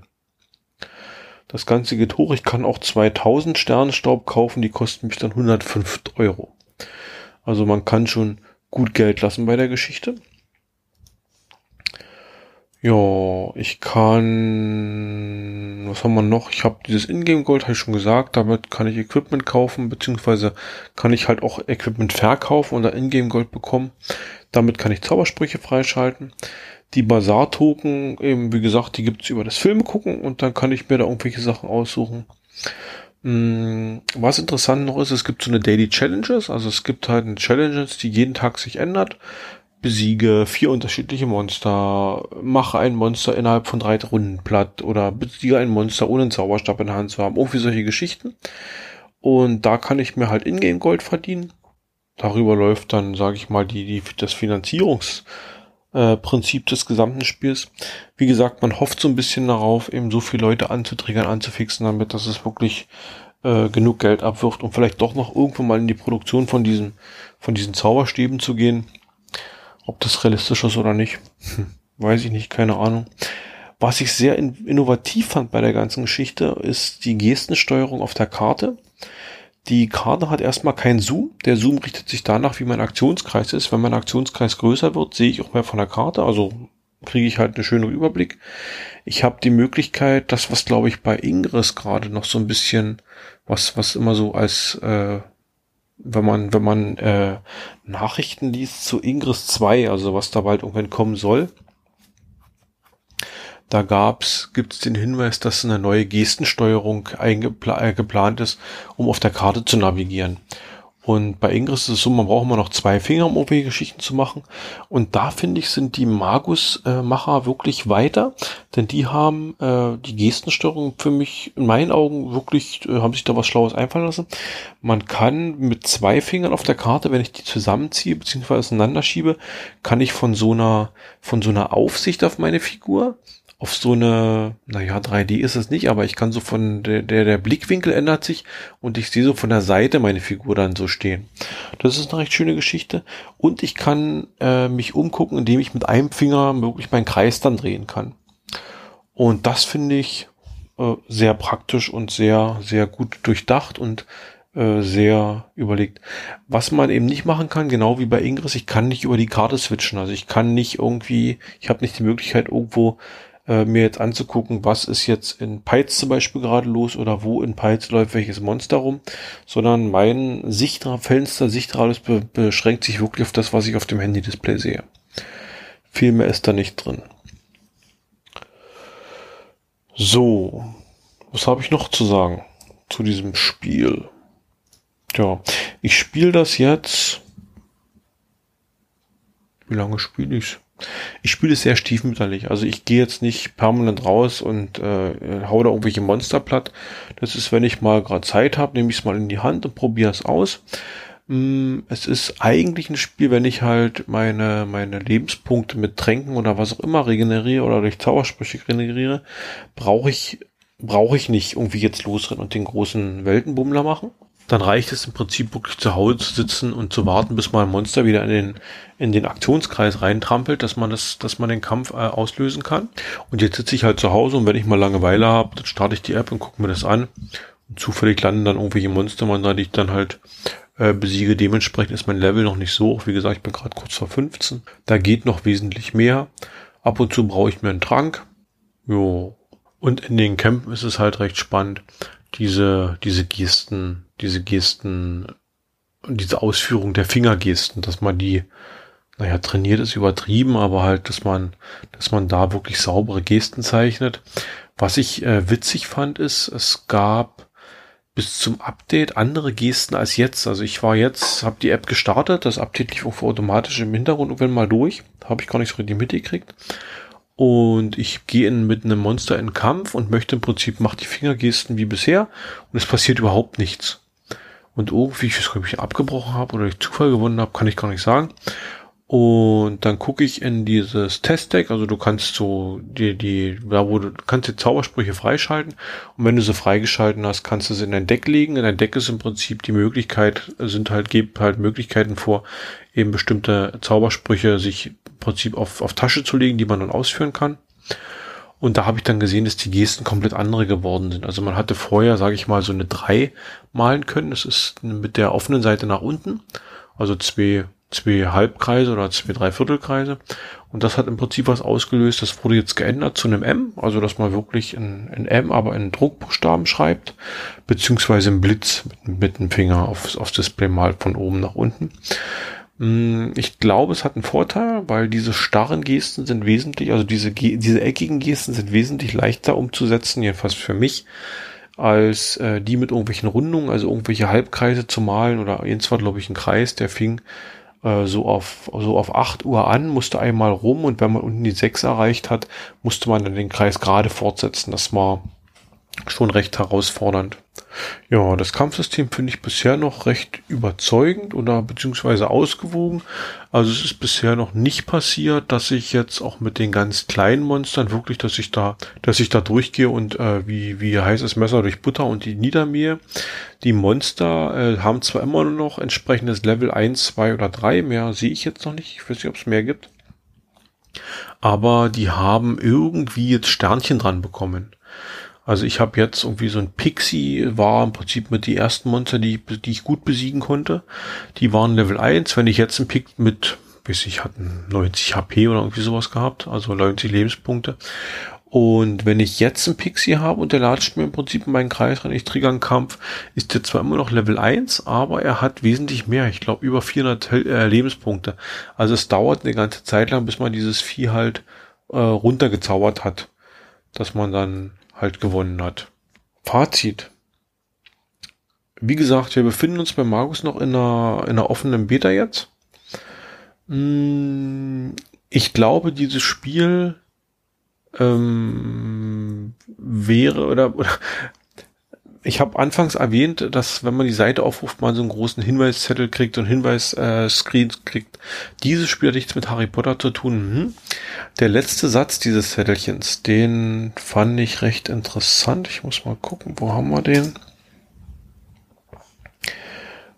Das Ganze geht hoch. Ich kann auch 2000 Sternstaub kaufen, die kosten mich dann 105 Euro. Also man kann schon gut Geld lassen bei der Geschichte. Ja, ich kann, was haben wir noch? Ich habe dieses Ingame Gold, habe ich schon gesagt, damit kann ich Equipment kaufen, beziehungsweise kann ich halt auch Equipment verkaufen oder Ingame Gold bekommen. Damit kann ich Zaubersprüche freischalten. Die Bazar-Token, eben wie gesagt, die gibt's über das Film gucken und dann kann ich mir da irgendwelche Sachen aussuchen. Hm, was interessant noch ist, es gibt so eine Daily Challenges, also es gibt halt eine Challenges, die jeden Tag sich ändert besiege vier unterschiedliche Monster, mache ein Monster innerhalb von drei Runden platt oder besiege ein Monster ohne einen Zauberstab in der Hand zu haben. Irgendwie solche Geschichten. Und da kann ich mir halt Ingame Gold verdienen. Darüber läuft dann, sage ich mal, die, die, das Finanzierungsprinzip äh, des gesamten Spiels. Wie gesagt, man hofft so ein bisschen darauf, eben so viele Leute anzutriggern, anzufixen, damit dass es wirklich äh, genug Geld abwirft, um vielleicht doch noch irgendwann mal in die Produktion von diesen, von diesen Zauberstäben zu gehen. Ob das realistisch ist oder nicht, hm, weiß ich nicht, keine Ahnung. Was ich sehr in innovativ fand bei der ganzen Geschichte, ist die Gestensteuerung auf der Karte. Die Karte hat erstmal keinen Zoom. Der Zoom richtet sich danach, wie mein Aktionskreis ist. Wenn mein Aktionskreis größer wird, sehe ich auch mehr von der Karte. Also kriege ich halt einen schönen Überblick. Ich habe die Möglichkeit, das, was glaube ich bei Ingress gerade noch so ein bisschen, was, was immer so als äh, wenn man, wenn man äh, Nachrichten liest zu Ingress 2, also was da bald irgendwann kommen soll, da gab's, gibt's den Hinweis, dass eine neue Gestensteuerung eingepla äh, geplant ist, um auf der Karte zu navigieren. Und bei Ingress ist es so, man braucht immer noch zwei Finger, um OP-Geschichten zu machen. Und da finde ich, sind die Magus-Macher wirklich weiter, denn die haben äh, die Gestensteuerung für mich in meinen Augen wirklich, äh, haben sich da was Schlaues einfallen lassen. Man kann mit zwei Fingern auf der Karte, wenn ich die zusammenziehe bzw. auseinanderschiebe, kann ich von so einer, von so einer Aufsicht auf meine Figur auf so eine, naja, 3D ist es nicht, aber ich kann so von der, der, der Blickwinkel ändert sich und ich sehe so von der Seite meine Figur dann so stehen. Das ist eine recht schöne Geschichte. Und ich kann äh, mich umgucken, indem ich mit einem Finger wirklich meinen Kreis dann drehen kann. Und das finde ich äh, sehr praktisch und sehr, sehr gut durchdacht und äh, sehr überlegt. Was man eben nicht machen kann, genau wie bei Ingress, ich kann nicht über die Karte switchen. Also ich kann nicht irgendwie, ich habe nicht die Möglichkeit irgendwo äh, mir jetzt anzugucken, was ist jetzt in Peitz zum Beispiel gerade los oder wo in Peitz läuft welches Monster rum, sondern mein Sichtra Fenster, Sichtradius be beschränkt sich wirklich auf das, was ich auf dem Handy-Display sehe. Viel mehr ist da nicht drin. So, was habe ich noch zu sagen zu diesem Spiel? Ja, ich spiele das jetzt. Wie lange spiele ich's? Ich spiele es sehr stiefmütterlich. Also ich gehe jetzt nicht permanent raus und äh, hau da irgendwelche Monster platt. Das ist, wenn ich mal gerade Zeit habe, nehme ich es mal in die Hand und probiere es aus. Mm, es ist eigentlich ein Spiel, wenn ich halt meine, meine Lebenspunkte mit Tränken oder was auch immer regeneriere oder durch Zaubersprüche regeneriere, brauche ich, brauche ich nicht irgendwie jetzt losrennen und den großen Weltenbummler machen. Dann reicht es im Prinzip wirklich zu Hause zu sitzen und zu warten, bis mal ein Monster wieder in den, in den Aktionskreis reintrampelt, dass man das, dass man den Kampf äh, auslösen kann. Und jetzt sitze ich halt zu Hause und wenn ich mal Langeweile habe, dann starte ich die App und gucke mir das an. Und zufällig landen dann irgendwelche Monster, die ich dann halt äh, besiege. Dementsprechend ist mein Level noch nicht so hoch. Wie gesagt, ich bin gerade kurz vor 15. Da geht noch wesentlich mehr. Ab und zu brauche ich mir einen Trank. Jo. Und in den Campen ist es halt recht spannend, diese, diese Gesten, diese Gesten diese Ausführung der Fingergesten, dass man die, naja, trainiert ist übertrieben, aber halt, dass man, dass man da wirklich saubere Gesten zeichnet. Was ich äh, witzig fand, ist, es gab bis zum Update andere Gesten als jetzt. Also ich war jetzt, habe die App gestartet, das Update lief auch automatisch im Hintergrund und wenn mal durch, habe ich gar nicht so richtig mitgekriegt. Und ich gehe mit einem Monster in Kampf und möchte im Prinzip, macht die Fingergesten wie bisher und es passiert überhaupt nichts. Und irgendwie, ich weiß gar nicht, ob ich abgebrochen habe oder ich Zufall gewonnen habe, kann ich gar nicht sagen. Und dann gucke ich in dieses Testdeck, also du kannst so die, die, da wo du kannst die Zaubersprüche freischalten und wenn du sie freigeschalten hast, kannst du sie in dein Deck legen. In dein Deck ist im Prinzip die Möglichkeit, sind halt, gibt halt Möglichkeiten vor, eben bestimmte Zaubersprüche sich im Prinzip auf, auf Tasche zu legen, die man dann ausführen kann. Und da habe ich dann gesehen, dass die Gesten komplett andere geworden sind. Also man hatte vorher, sage ich mal, so eine 3 malen können. Das ist mit der offenen Seite nach unten. Also zwei zwei Halbkreise oder zwei Dreiviertelkreise. Und das hat im Prinzip was ausgelöst. Das wurde jetzt geändert zu einem M, also dass man wirklich ein, ein M, aber in Druckbuchstaben schreibt, beziehungsweise ein Blitz mit, mit dem Finger aufs, aufs Display malt von oben nach unten. Mm, ich glaube, es hat einen Vorteil, weil diese starren Gesten sind wesentlich, also diese, diese eckigen Gesten sind wesentlich leichter umzusetzen, jedenfalls für mich, als äh, die mit irgendwelchen Rundungen, also irgendwelche Halbkreise zu malen oder jetzt war, glaube ich, ein Kreis, der fing äh, so auf so auf 8 Uhr an, musste einmal rum und wenn man unten die 6 erreicht hat, musste man dann den Kreis gerade fortsetzen. Das war schon recht herausfordernd. Ja, das Kampfsystem finde ich bisher noch recht überzeugend oder beziehungsweise ausgewogen. Also es ist bisher noch nicht passiert, dass ich jetzt auch mit den ganz kleinen Monstern wirklich, dass ich da, dass ich da durchgehe und äh, wie wie heißes Messer durch Butter und die niedermähe. Die Monster äh, haben zwar immer noch entsprechendes Level 1, 2 oder 3, mehr sehe ich jetzt noch nicht. Ich weiß nicht, ob es mehr gibt. Aber die haben irgendwie jetzt Sternchen dran bekommen. Also ich habe jetzt irgendwie so ein Pixie, war im Prinzip mit die ersten Monster, die, die ich gut besiegen konnte. Die waren Level 1. Wenn ich jetzt ein Pick mit, bis ich hatten 90 HP oder irgendwie sowas gehabt, also 90 Lebenspunkte. Und wenn ich jetzt ein Pixie habe und der latscht mir im Prinzip in meinen Kreis rein, ich trigger einen Kampf, ist der zwar immer noch Level 1, aber er hat wesentlich mehr. Ich glaube über 400 äh, Lebenspunkte. Also es dauert eine ganze Zeit lang, bis man dieses Vieh halt äh, runtergezaubert hat. Dass man dann halt gewonnen hat. Fazit. Wie gesagt, wir befinden uns bei Markus noch in einer, in einer offenen Beta jetzt. Mm, ich glaube, dieses Spiel ähm, wäre oder, oder ich habe anfangs erwähnt, dass wenn man die Seite aufruft, man so einen großen Hinweiszettel kriegt und Hinweisscreen äh, kriegt. Dieses Spiel hat nichts mit Harry Potter zu tun. Hm. Der letzte Satz dieses Zettelchens, den fand ich recht interessant. Ich muss mal gucken, wo haben wir den?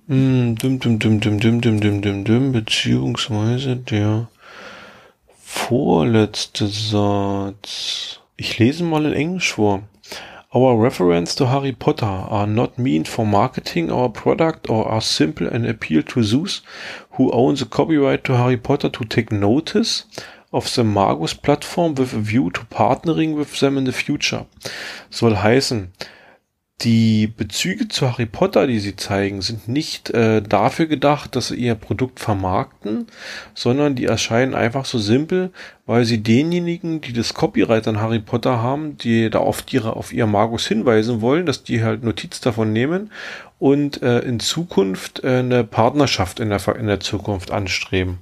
Hm, düm, düm, düm, düm, düm, düm, düm, düm, düm, beziehungsweise der vorletzte Satz. Ich lese mal in Englisch vor. Our reference to Harry Potter are not meant for marketing our product or are simple and appeal to those who own the copyright to Harry Potter to take notice of the Magus platform with a view to partnering with them in the future. Soll heißen, die Bezüge zu Harry Potter, die sie zeigen, sind nicht äh, dafür gedacht, dass sie ihr Produkt vermarkten, sondern die erscheinen einfach so simpel, weil sie denjenigen, die das Copyright an Harry Potter haben, die da auf ihre auf ihr Magus hinweisen wollen, dass die halt Notiz davon nehmen und äh, in Zukunft äh, eine Partnerschaft in der in der Zukunft anstreben.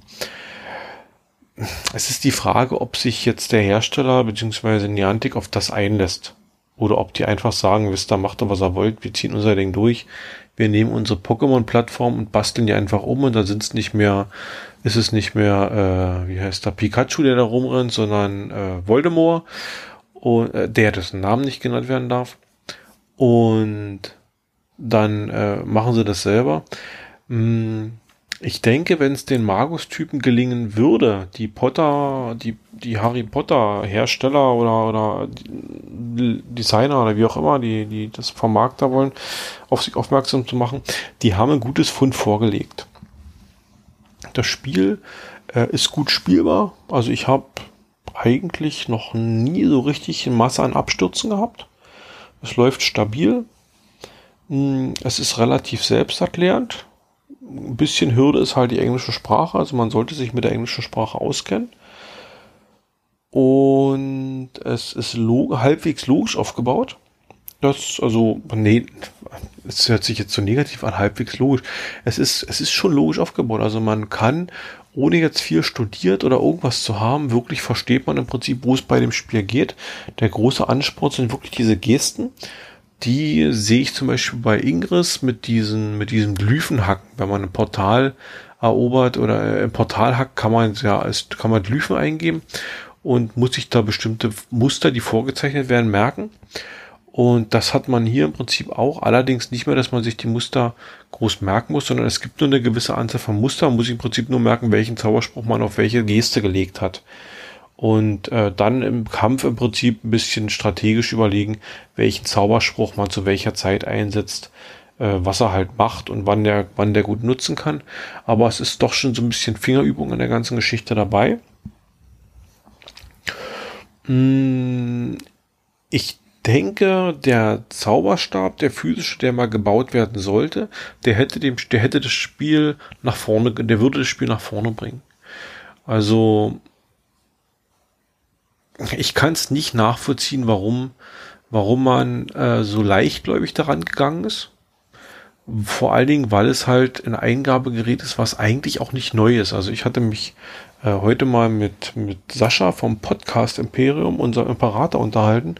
Es ist die Frage, ob sich jetzt der Hersteller bzw. Niantic auf das einlässt. Oder ob die einfach sagen, wisst ihr, macht doch was ihr wollt, wir ziehen unser Ding durch. Wir nehmen unsere Pokémon-Plattform und basteln die einfach um und da sind es nicht mehr, ist es nicht mehr, äh, wie heißt der, Pikachu, der da rumrennt, sondern äh, Voldemort, und, äh, der dessen Namen nicht genannt werden darf. Und dann äh, machen sie das selber. Hm, ich denke, wenn es den Magus-Typen gelingen würde, die Potter, die, die Harry Potter Hersteller oder, oder Designer oder wie auch immer, die, die das Vermarkter wollen, auf sich aufmerksam zu machen, die haben ein gutes Fund vorgelegt. Das Spiel äh, ist gut spielbar. Also ich habe eigentlich noch nie so richtig eine Masse an Abstürzen gehabt. Es läuft stabil. Hm, es ist relativ selbsterklärend ein bisschen Hürde ist halt die englische Sprache, also man sollte sich mit der englischen Sprache auskennen. Und es ist log halbwegs logisch aufgebaut. Das, also, nee, es hört sich jetzt so negativ an, halbwegs logisch. Es ist, es ist schon logisch aufgebaut. Also man kann, ohne jetzt viel studiert oder irgendwas zu haben, wirklich versteht man im Prinzip, wo es bei dem Spiel geht. Der große Anspruch sind wirklich diese Gesten die sehe ich zum Beispiel bei Ingress mit diesen, mit diesem Glyphenhacken. Wenn man ein Portal erobert oder im Portal hackt, kann man ja als, kann man Glyphen eingeben und muss sich da bestimmte Muster, die vorgezeichnet werden, merken. Und das hat man hier im Prinzip auch. Allerdings nicht mehr, dass man sich die Muster groß merken muss, sondern es gibt nur eine gewisse Anzahl von Mustern. Man muss im Prinzip nur merken, welchen Zauberspruch man auf welche Geste gelegt hat und äh, dann im Kampf im Prinzip ein bisschen strategisch überlegen, welchen Zauberspruch man zu welcher Zeit einsetzt, äh, was er halt macht und wann der, wann der gut nutzen kann. Aber es ist doch schon so ein bisschen Fingerübung in der ganzen Geschichte dabei. Hm, ich denke, der Zauberstab, der physische, der mal gebaut werden sollte, der hätte dem, der hätte das Spiel nach vorne, der würde das Spiel nach vorne bringen. Also ich kann es nicht nachvollziehen, warum, warum man äh, so leichtgläubig daran gegangen ist. Vor allen Dingen, weil es halt ein Eingabegerät ist, was eigentlich auch nicht neu ist. Also ich hatte mich äh, heute mal mit, mit Sascha vom Podcast Imperium, unserem Imperator, unterhalten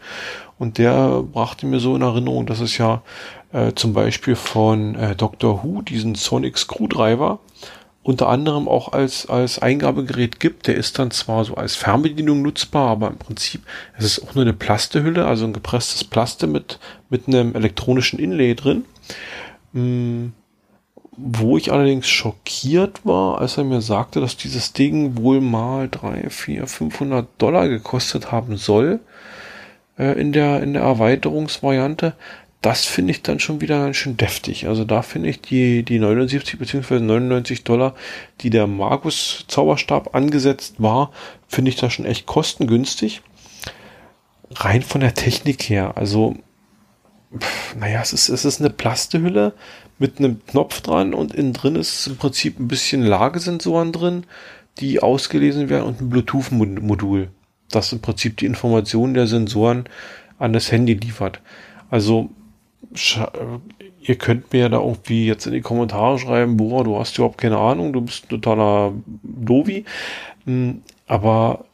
und der brachte mir so in Erinnerung, dass es ja äh, zum Beispiel von äh, Dr. Who diesen Sonic Screwdriver unter anderem auch als, als Eingabegerät gibt. Der ist dann zwar so als Fernbedienung nutzbar, aber im Prinzip es ist auch nur eine Plastehülle, also ein gepresstes Plaste mit, mit einem elektronischen Inlay drin. Hm, wo ich allerdings schockiert war, als er mir sagte, dass dieses Ding wohl mal drei, vier, 500 Dollar gekostet haben soll äh, in der in der Erweiterungsvariante das finde ich dann schon wieder ganz schön deftig. Also da finde ich die, die 79 bzw. 99 Dollar, die der Magus Zauberstab angesetzt war, finde ich da schon echt kostengünstig. Rein von der Technik her. Also, pff, naja, es ist, es ist eine Plastehülle mit einem Knopf dran und innen drin ist im Prinzip ein bisschen Lagesensoren drin, die ausgelesen werden und ein Bluetooth-Modul, das im Prinzip die Informationen der Sensoren an das Handy liefert. Also ihr könnt mir da irgendwie jetzt in die Kommentare schreiben, boah, du hast überhaupt keine Ahnung, du bist ein totaler Dovi. Hm, aber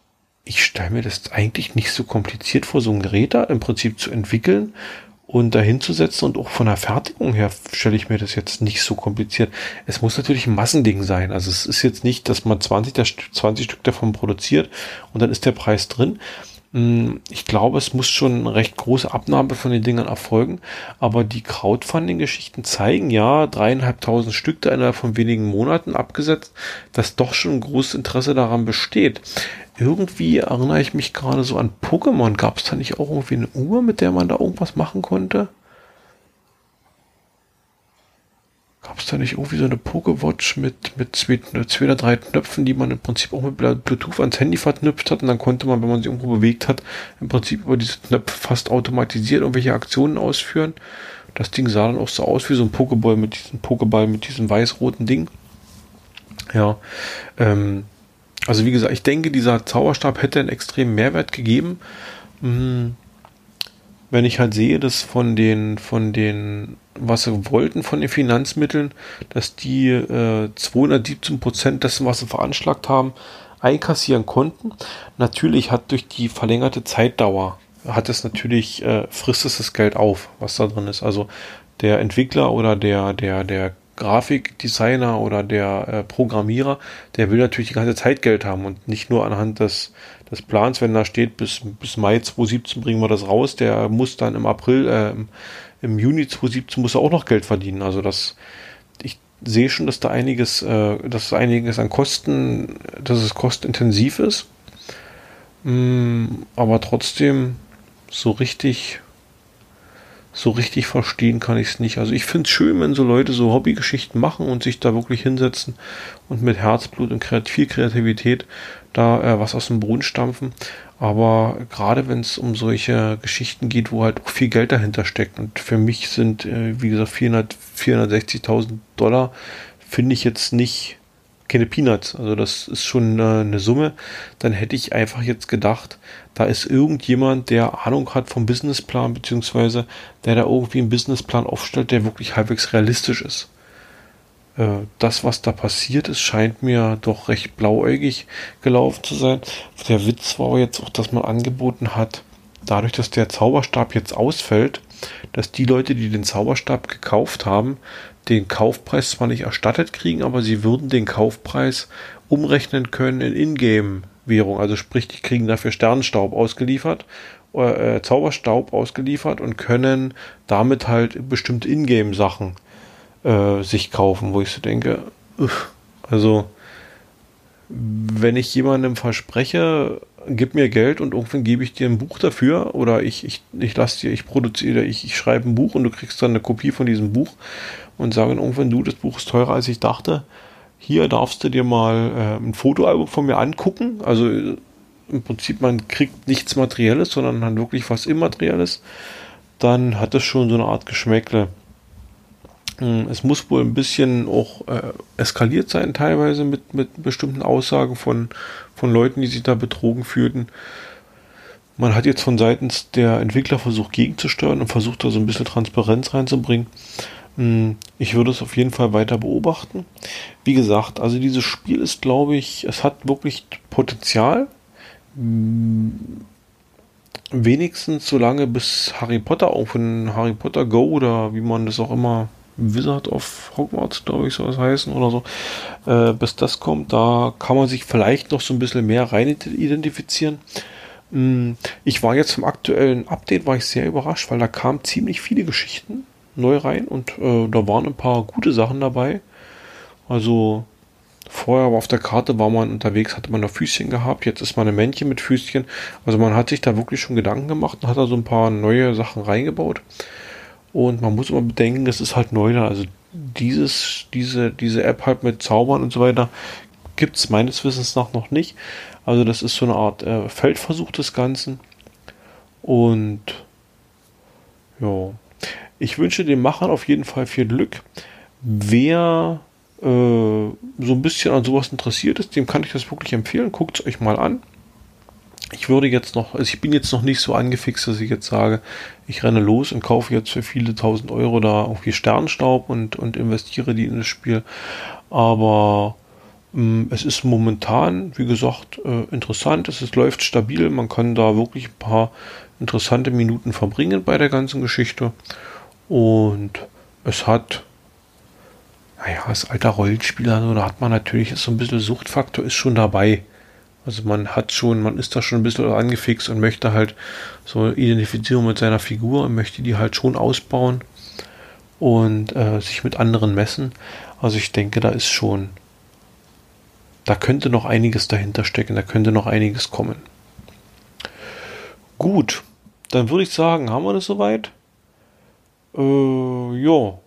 ich stelle mir das eigentlich nicht so kompliziert vor, so ein Gerät da im Prinzip zu entwickeln und dahin zu setzen und auch von der Fertigung her stelle ich mir das jetzt nicht so kompliziert. Es muss natürlich ein Massending sein. Also es ist jetzt nicht, dass man 20, 20 Stück davon produziert und dann ist der Preis drin. Hm, ich glaube, es muss schon eine recht große Abnahme von den Dingern erfolgen, aber die Crowdfunding-Geschichten zeigen ja, dreieinhalbtausend Stück da innerhalb von wenigen Monaten abgesetzt, dass doch schon ein großes Interesse daran besteht. Irgendwie erinnere ich mich gerade so an Pokémon. Gab es da nicht auch irgendwie eine Uhr, mit der man da irgendwas machen konnte? Gab es da nicht irgendwie so eine Pokewatch mit, mit zwei, zwei oder drei Knöpfen, die man im Prinzip auch mit Bluetooth ans Handy verknüpft hat und dann konnte man, wenn man sie irgendwo bewegt hat, im Prinzip über diese Knöpfe fast automatisiert irgendwelche Aktionen ausführen. Das Ding sah dann auch so aus wie so ein Pokéball mit diesem Pokéball mit diesem weiß-roten Ding. Ja, ähm, also wie gesagt, ich denke, dieser Zauberstab hätte einen extremen Mehrwert gegeben. Hm, wenn ich halt sehe, dass von den, von den, was sie wollten von den Finanzmitteln, dass die äh, 217 Prozent dessen, was sie veranschlagt haben, einkassieren konnten. Natürlich hat durch die verlängerte Zeitdauer, hat es natürlich, äh, frisst es das Geld auf, was da drin ist. Also der Entwickler oder der, der, der Grafikdesigner oder der äh, Programmierer, der will natürlich die ganze Zeit Geld haben und nicht nur anhand des, des Plans, wenn da steht, bis, bis Mai 2017 bringen wir das raus, der muss dann im April, äh, im, Juni 2017 muss er auch noch Geld verdienen. Also das, ich sehe schon, dass da einiges, äh, dass einiges an Kosten, dass es kostenintensiv ist. Mm, aber trotzdem so richtig so richtig verstehen kann ich es nicht. Also ich finde es schön, wenn so Leute so Hobbygeschichten machen und sich da wirklich hinsetzen und mit Herzblut und viel Kreativität da äh, was aus dem Boden stampfen. Aber gerade wenn es um solche Geschichten geht, wo halt auch viel Geld dahinter steckt und für mich sind, äh, wie gesagt, 400, 460.000 Dollar, finde ich jetzt nicht keine Peanuts. Also das ist schon äh, eine Summe. Dann hätte ich einfach jetzt gedacht, da ist irgendjemand, der Ahnung hat vom Businessplan, beziehungsweise der da irgendwie einen Businessplan aufstellt, der wirklich halbwegs realistisch ist. Äh, das, was da passiert ist, scheint mir doch recht blauäugig gelaufen zu sein. Der Witz war jetzt auch, dass man angeboten hat, dadurch, dass der Zauberstab jetzt ausfällt, dass die Leute, die den Zauberstab gekauft haben, den Kaufpreis zwar nicht erstattet kriegen, aber sie würden den Kaufpreis umrechnen können in Ingame-Währung. Also sprich, die kriegen dafür Sternstaub ausgeliefert, äh, Zauberstaub ausgeliefert und können damit halt bestimmte Ingame-Sachen äh, sich kaufen, wo ich so denke, also wenn ich jemandem verspreche, gib mir Geld und irgendwann gebe ich dir ein Buch dafür oder ich, ich, ich lasse dir, ich produziere, ich, ich schreibe ein Buch und du kriegst dann eine Kopie von diesem Buch und sagen irgendwann, du, das Buch ist teurer als ich dachte. Hier darfst du dir mal äh, ein Fotoalbum von mir angucken. Also im Prinzip, man kriegt nichts Materielles, sondern dann wirklich was Immaterielles. Dann hat das schon so eine Art Geschmäckle. Hm, es muss wohl ein bisschen auch äh, eskaliert sein, teilweise mit, mit bestimmten Aussagen von, von Leuten, die sich da betrogen fühlten. Man hat jetzt von seitens der Entwickler versucht gegenzusteuern und versucht da so ein bisschen Transparenz reinzubringen. Hm, ich würde es auf jeden Fall weiter beobachten. Wie gesagt, also dieses Spiel ist, glaube ich, es hat wirklich Potenzial. Wenigstens so lange bis Harry Potter auch von Harry Potter Go oder wie man das auch immer Wizard of Hogwarts, glaube ich, soll es heißen oder so. Äh, bis das kommt, da kann man sich vielleicht noch so ein bisschen mehr rein identifizieren. Hm, ich war jetzt vom aktuellen Update, war ich sehr überrascht, weil da kamen ziemlich viele Geschichten neu rein und äh, da waren ein paar gute Sachen dabei. Also vorher auf der Karte war man unterwegs, hatte man noch Füßchen gehabt, jetzt ist man ein Männchen mit Füßchen. Also man hat sich da wirklich schon Gedanken gemacht und hat da so ein paar neue Sachen reingebaut. Und man muss immer bedenken, es ist halt neu da. Also dieses, diese, diese App halt mit Zaubern und so weiter gibt es meines Wissens nach noch nicht. Also das ist so eine Art äh, Feldversuch des Ganzen. Und ja, ich wünsche den Machern auf jeden Fall viel Glück. Wer äh, so ein bisschen an sowas interessiert ist, dem kann ich das wirklich empfehlen. Guckt es euch mal an. Ich würde jetzt noch, also ich bin jetzt noch nicht so angefixt, dass ich jetzt sage, ich renne los und kaufe jetzt für viele tausend Euro da irgendwie Sternstaub und, und investiere die in das Spiel. Aber ähm, es ist momentan, wie gesagt, äh, interessant. Es ist, läuft stabil. Man kann da wirklich ein paar interessante Minuten verbringen bei der ganzen Geschichte. Und es hat, naja, als alter Rollenspieler, also da hat man natürlich so ein bisschen Suchtfaktor ist schon dabei. Also man hat schon, man ist da schon ein bisschen angefixt und möchte halt so Identifizierung mit seiner Figur und möchte die halt schon ausbauen und äh, sich mit anderen messen. Also ich denke, da ist schon, da könnte noch einiges dahinter stecken, da könnte noch einiges kommen. Gut, dann würde ich sagen, haben wir das soweit? Äh, ja,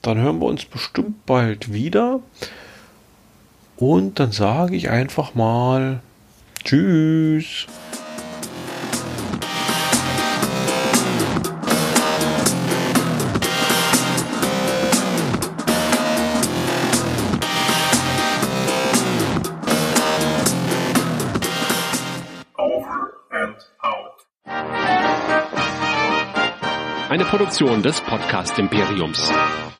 dann hören wir uns bestimmt bald wieder. Und dann sage ich einfach mal Tschüss. Eine Produktion des Podcast Imperiums.